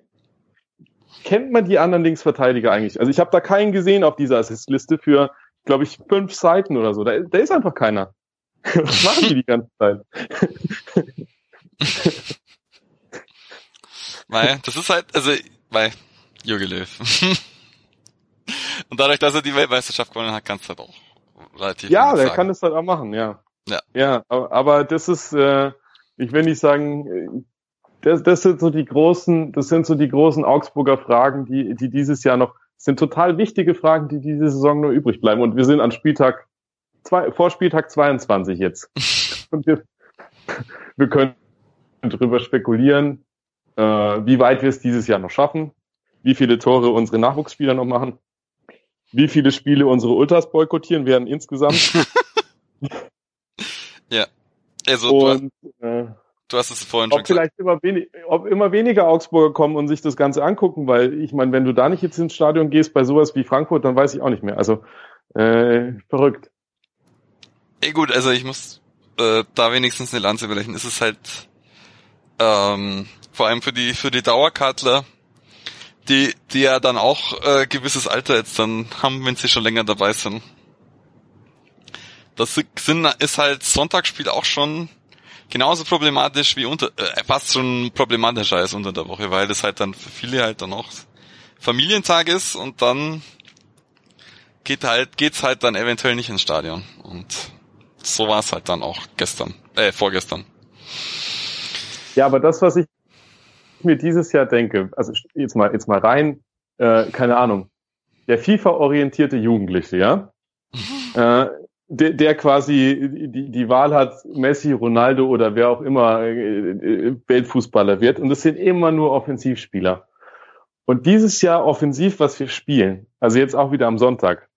kennt man die anderen Linksverteidiger eigentlich? Also ich habe da keinen gesehen auf dieser Assistliste für, glaube ich, fünf Seiten oder so. Da, da ist einfach keiner. <laughs> Was machen die die ganze Zeit? <laughs> weil, das ist halt, also, weil, Jogi Löw. <laughs> Und dadurch, dass er die Weltmeisterschaft gewonnen hat, kannst du halt auch relativ Ja, der sagen. kann es halt auch machen, ja. Ja. Ja, aber, aber das ist, äh, ich will nicht sagen, das, das sind so die großen, das sind so die großen Augsburger Fragen, die, die dieses Jahr noch, sind total wichtige Fragen, die diese Saison nur übrig bleiben. Und wir sind an Spieltag, zwei, vor Spieltag 22 jetzt. <laughs> Und wir, wir können darüber spekulieren, äh, wie weit wir es dieses Jahr noch schaffen, wie viele Tore unsere Nachwuchsspieler noch machen, wie viele Spiele unsere Ultras boykottieren werden insgesamt. <laughs> ja. Also, und, äh, du hast es vorhin ob schon vielleicht immer wenig, ob immer weniger Augsburger kommen und sich das Ganze angucken, weil ich meine, wenn du da nicht jetzt ins Stadion gehst bei sowas wie Frankfurt, dann weiß ich auch nicht mehr. Also äh, verrückt. Ja gut, also ich muss äh, da wenigstens eine Lanze brechen. Es ist halt ähm, vor allem für die für die Dauerkartler, die die ja dann auch äh, gewisses Alter jetzt dann haben, wenn sie schon länger dabei sind. Das sind, ist halt Sonntagsspiel auch schon genauso problematisch wie unter, äh, fast schon problematischer als unter der Woche, weil das halt dann für viele halt dann auch Familientag ist und dann geht halt, geht's halt dann eventuell nicht ins Stadion. Und so war es halt dann auch gestern, äh, vorgestern. Ja, aber das, was ich mir dieses Jahr denke, also jetzt mal, jetzt mal rein, äh, keine Ahnung, der FIFA-orientierte Jugendliche, ja, <laughs> äh, der, der quasi die, die Wahl hat, Messi, Ronaldo oder wer auch immer äh, Weltfußballer wird. Und es sind immer nur Offensivspieler. Und dieses Jahr offensiv, was wir spielen, also jetzt auch wieder am Sonntag.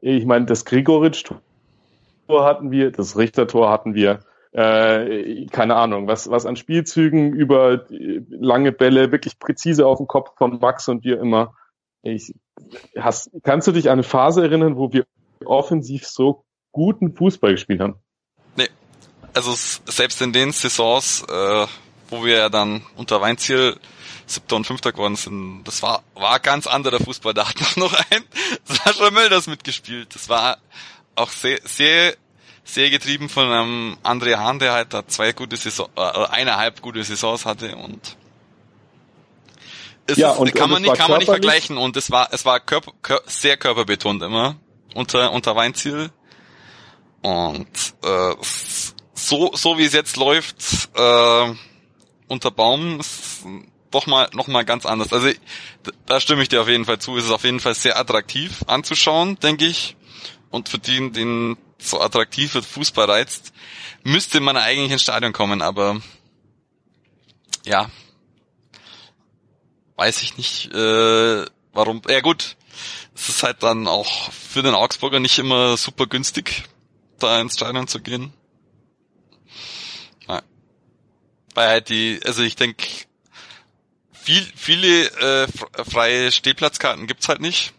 Ich meine, das Grigoritsch-Tor hatten wir, das Richter-Tor hatten wir, äh, keine Ahnung, was, was an Spielzügen über lange Bälle, wirklich präzise auf den Kopf von Max und wir immer. Ich, hast, kannst du dich an eine Phase erinnern, wo wir offensiv so guten Fußball gespielt haben. Nee. Also selbst in den Saisons, äh, wo wir ja dann unter Weinziel siebter und fünfter geworden sind, das war, war ganz anderer Fußball. Da hat <laughs> noch ein Sascha Mölders mitgespielt. Das war auch sehr, sehr, sehr getrieben von einem André Hahn, der halt da zwei gute Saison, äh, eineinhalb gute Saisons hatte und es ja, ist, und, kann man nicht, kann man nicht vergleichen und es war, es war körper, kör, sehr körperbetont immer unter, unter Weinziel und äh, so, so wie es jetzt läuft, äh, unter Baum ist doch mal noch mal ganz anders. Also da stimme ich dir auf jeden Fall zu. Es ist auf jeden Fall sehr attraktiv anzuschauen, denke ich. Und für den, den so attraktiv wird Fußball reizt, müsste man eigentlich ins Stadion kommen. Aber ja, weiß ich nicht, äh, warum. Ja gut, es ist halt dann auch für den Augsburger nicht immer super günstig da ins Stadion zu gehen. Ja. Weil die, also ich denke, viel, viele äh, freie Stehplatzkarten gibt's halt nicht.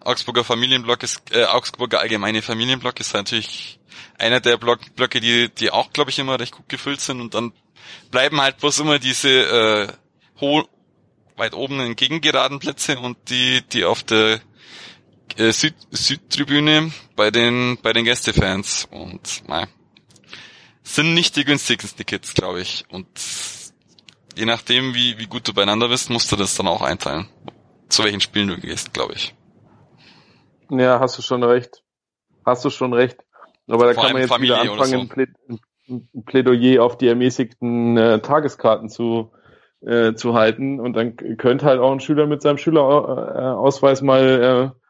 Augsburger Familienblock ist, äh, Augsburger allgemeine Familienblock ist natürlich einer der Block, Blöcke, die, die auch, glaube ich, immer recht gut gefüllt sind und dann bleiben halt bloß immer diese äh, ho weit oben entgegengeraden Plätze und die, die auf der äh, Süd Südtribüne bei den bei den Gästefans und naja, sind nicht die günstigsten Tickets, glaube ich. Und je nachdem, wie, wie gut du beieinander bist, musst du das dann auch einteilen. Zu welchen Spielen du gehst, glaube ich. Ja, hast du schon recht. Hast du schon recht. Aber da Vor kann man jetzt Familie wieder anfangen, so. ein Plädoyer auf die ermäßigten äh, Tageskarten zu, äh, zu halten. Und dann könnte halt auch ein Schüler mit seinem Schülerausweis mal äh,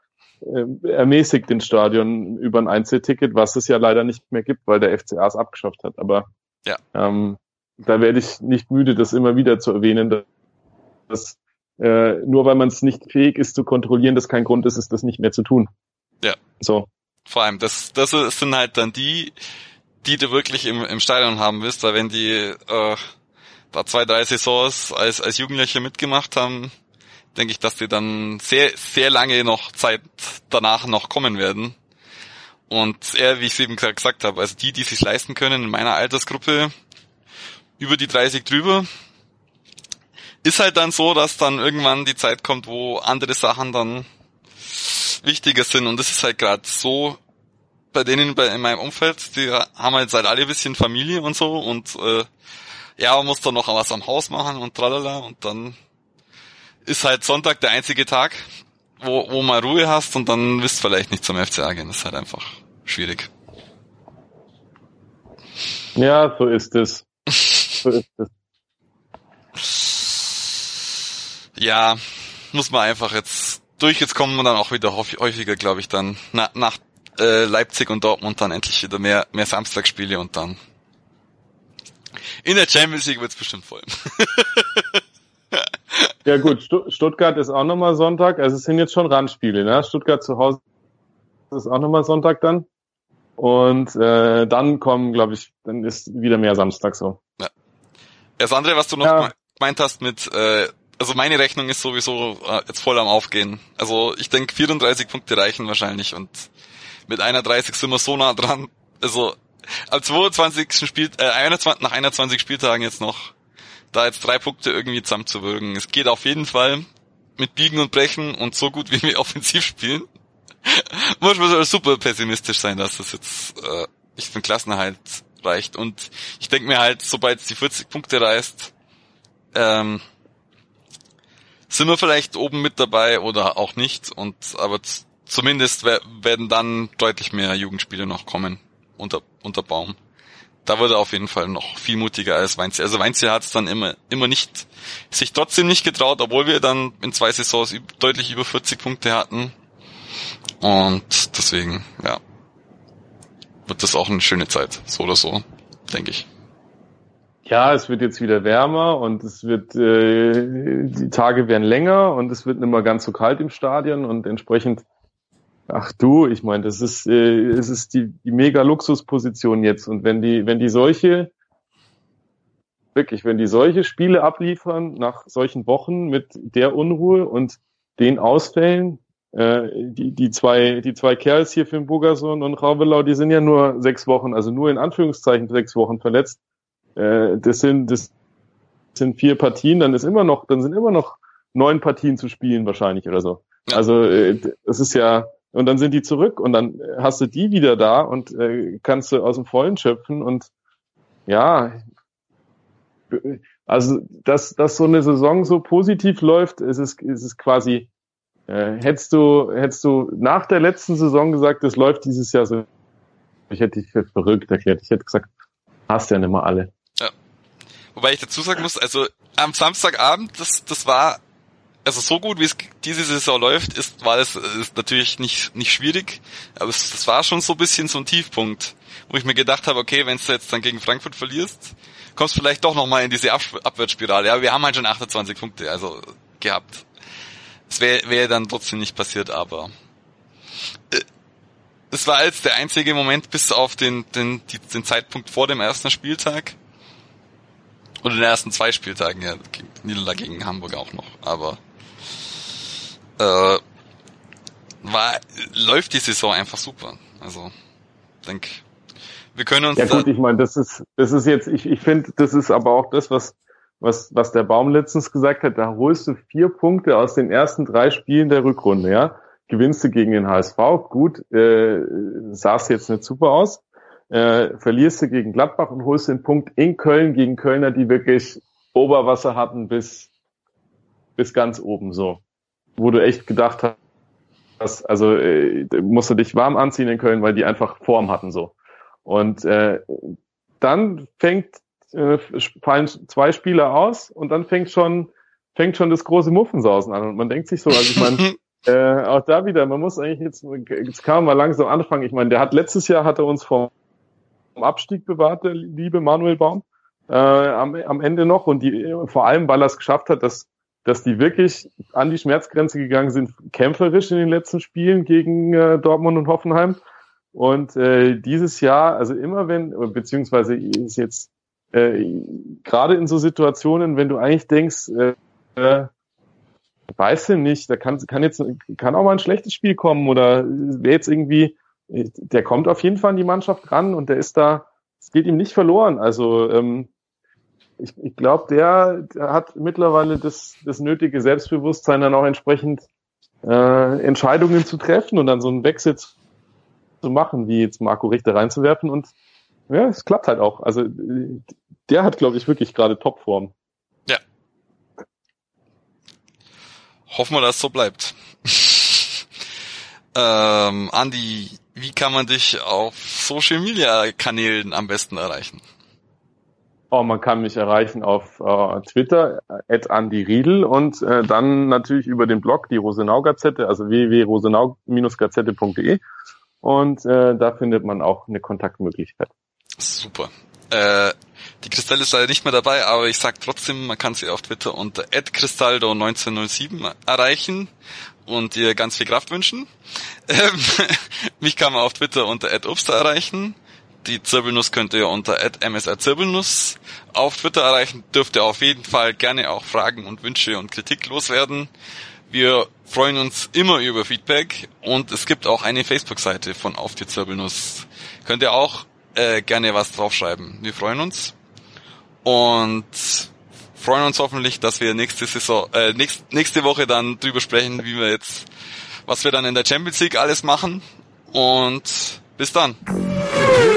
äh, ermäßigt den Stadion über ein Einzelticket, was es ja leider nicht mehr gibt, weil der FCA es abgeschafft hat. Aber ja. ähm, da werde ich nicht müde, das immer wieder zu erwähnen, dass äh, nur weil man es nicht fähig ist zu kontrollieren, das kein Grund ist, ist das nicht mehr zu tun. Ja. So. Vor allem, das, das sind halt dann die, die du wirklich im, im Stadion haben willst, weil wenn die äh, da zwei, drei Saisons als, als Jugendliche mitgemacht haben, denke ich, dass die dann sehr, sehr lange noch Zeit danach noch kommen werden. Und er, wie ich es eben gesagt habe, also die, die sich leisten können in meiner Altersgruppe, über die 30 drüber, ist halt dann so, dass dann irgendwann die Zeit kommt, wo andere Sachen dann wichtiger sind. Und das ist halt gerade so bei denen bei, in meinem Umfeld, die haben halt seit alle ein bisschen Familie und so und äh, ja, man muss dann noch was am Haus machen und tralala und dann ist halt Sonntag der einzige Tag, wo, wo mal Ruhe hast und dann wirst du vielleicht nicht zum FCA gehen. Das ist halt einfach schwierig. Ja, so ist es. So ist es. Ja, muss man einfach jetzt durch. Jetzt kommen wir dann auch wieder häufiger, glaube ich, dann na, nach äh, Leipzig und Dortmund dann endlich wieder mehr, mehr Samstagsspiele und dann in der Champions League wird's bestimmt voll. <laughs> ja gut, Stuttgart ist auch nochmal Sonntag. Also es sind jetzt schon Randspiele. Ne? Stuttgart zu Hause ist auch nochmal Sonntag dann. Und äh, dann kommen, glaube ich, dann ist wieder mehr Samstag so. Ja. Das andere, was du noch ja. gemeint hast mit, äh, also meine Rechnung ist sowieso äh, jetzt voll am Aufgehen. Also ich denke, 34 Punkte reichen wahrscheinlich und mit 31 sind wir so nah dran. Also am 22. Spiel, äh, 21, nach 21 Spieltagen jetzt noch, da jetzt drei Punkte irgendwie zusammenzuwirken. Es geht auf jeden Fall mit Biegen und Brechen und so gut, wie wir <laughs> offensiv spielen. Muss man super pessimistisch sein, dass das jetzt äh, für den Klassenerhalt reicht. Und ich denke mir halt, sobald es die 40 Punkte reißt, ähm, sind wir vielleicht oben mit dabei oder auch nicht. Und aber zumindest werden dann deutlich mehr Jugendspiele noch kommen unter, unter Baum. Da wurde er auf jeden Fall noch viel mutiger als Weinziel. Also Weinziel hat es dann immer, immer nicht, sich trotzdem nicht getraut, obwohl wir dann in zwei Saisons deutlich über 40 Punkte hatten. Und deswegen, ja, wird das auch eine schöne Zeit, so oder so, denke ich. Ja, es wird jetzt wieder wärmer und es wird, äh, die Tage werden länger und es wird nicht mehr ganz so kalt im Stadion und entsprechend Ach du, ich meine, das ist, äh, es ist die, die mega Luxusposition jetzt. Und wenn die, wenn die solche, wirklich, wenn die solche Spiele abliefern nach solchen Wochen mit der Unruhe und den Ausfällen, äh, die, die zwei, die zwei Kerls hier für den Burgerson und Raubelau, die sind ja nur sechs Wochen, also nur in Anführungszeichen sechs Wochen verletzt. Äh, das sind, das sind vier Partien, dann ist immer noch, dann sind immer noch neun Partien zu spielen wahrscheinlich oder so. Also äh, es ist ja, und dann sind die zurück und dann hast du die wieder da und äh, kannst du aus dem Vollen schöpfen und ja, also dass, dass so eine Saison so positiv läuft, ist es, ist es quasi, äh, hättest du, hättest du nach der letzten Saison gesagt, das läuft dieses Jahr so, ich hätte dich für verrückt erklärt. Ich hätte gesagt, hast ja nicht mal alle. Ja. Wobei ich dazu sagen muss, also am Samstagabend, das, das war also so gut wie es diese Saison läuft, ist, war es ist natürlich nicht, nicht schwierig, aber es, das war schon so ein bisschen so ein Tiefpunkt, wo ich mir gedacht habe, okay, wenn du jetzt dann gegen Frankfurt verlierst, kommst du vielleicht doch nochmal in diese Ab Abwärtsspirale. Ja, wir haben halt schon 28 Punkte, also gehabt. Es wäre wär dann trotzdem nicht passiert, aber äh, es war jetzt der einzige Moment bis auf den, den, die, den Zeitpunkt vor dem ersten Spieltag. Oder den ersten zwei Spieltagen, ja, Niederlage gegen Hamburg auch noch, aber äh, war, läuft die Saison einfach super. Also, denk, wir können uns. Ja gut, ich meine, das ist, das ist jetzt, ich, ich finde, das ist aber auch das, was, was, was der Baum letztens gesagt hat. Da holst du vier Punkte aus den ersten drei Spielen der Rückrunde, ja. Gewinnst du gegen den HSV, gut, äh, sah es jetzt nicht super aus. Äh, verlierst du gegen Gladbach und holst den Punkt in Köln gegen Kölner, die wirklich Oberwasser hatten bis, bis ganz oben so wo du echt gedacht hast, also äh, musst du dich warm anziehen in Köln, weil die einfach Form hatten so. Und äh, dann fängt äh, fallen zwei Spieler aus und dann fängt schon fängt schon das große Muffensausen an und man denkt sich so, also ich meine, <laughs> äh, auch da wieder, man muss eigentlich jetzt jetzt kann man mal langsam anfangen. Ich meine, der hat letztes Jahr hat er uns vom Abstieg bewahrt, der liebe Manuel Baum, äh, am, am Ende noch und die vor allem, weil er es geschafft hat, dass dass die wirklich an die Schmerzgrenze gegangen sind, kämpferisch in den letzten Spielen gegen äh, Dortmund und Hoffenheim. Und äh, dieses Jahr, also immer wenn, beziehungsweise ist jetzt äh, gerade in so Situationen, wenn du eigentlich denkst, äh, äh, weißt du nicht, da kann, kann jetzt kann auch mal ein schlechtes Spiel kommen oder wer jetzt irgendwie, der kommt auf jeden Fall an die Mannschaft ran und der ist da, es geht ihm nicht verloren. Also ähm, ich, ich glaube, der, der hat mittlerweile das, das nötige Selbstbewusstsein, dann auch entsprechend äh, Entscheidungen zu treffen und dann so einen Wechsel zu machen, wie jetzt Marco Richter reinzuwerfen und ja, es klappt halt auch. Also der hat, glaube ich, wirklich gerade Topform. Ja. Hoffen wir, dass es so bleibt. <laughs> ähm, Andi, wie kann man dich auf Social Media Kanälen am besten erreichen? Oh, man kann mich erreichen auf äh, Twitter, at Andy Riedel und äh, dann natürlich über den Blog, die Rosenau-Gazette, also www.rosenau-gazette.de und äh, da findet man auch eine Kontaktmöglichkeit. Super. Äh, die Kristall ist leider nicht mehr dabei, aber ich sag trotzdem, man kann sie auf Twitter unter @cristaldo1907 erreichen und ihr ganz viel Kraft wünschen. Ähm, <laughs> mich kann man auf Twitter unter @obster erreichen. Die Zirbelnuss könnt ihr unter @msrzirbelnuss auf Twitter erreichen. Dürft ihr auf jeden Fall gerne auch Fragen und Wünsche und Kritik loswerden. Wir freuen uns immer über Feedback und es gibt auch eine Facebook-Seite von Auf die Zirbelnuss. Könnt ihr auch äh, gerne was draufschreiben. Wir freuen uns und freuen uns hoffentlich, dass wir nächste Saison, äh, nächst, nächste Woche dann drüber sprechen, wie wir jetzt, was wir dann in der Champions League alles machen und bis dann.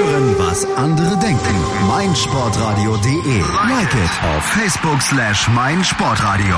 Hören, was andere denken. meinsportradio.de. Like it auf Facebook slash meinsportradio.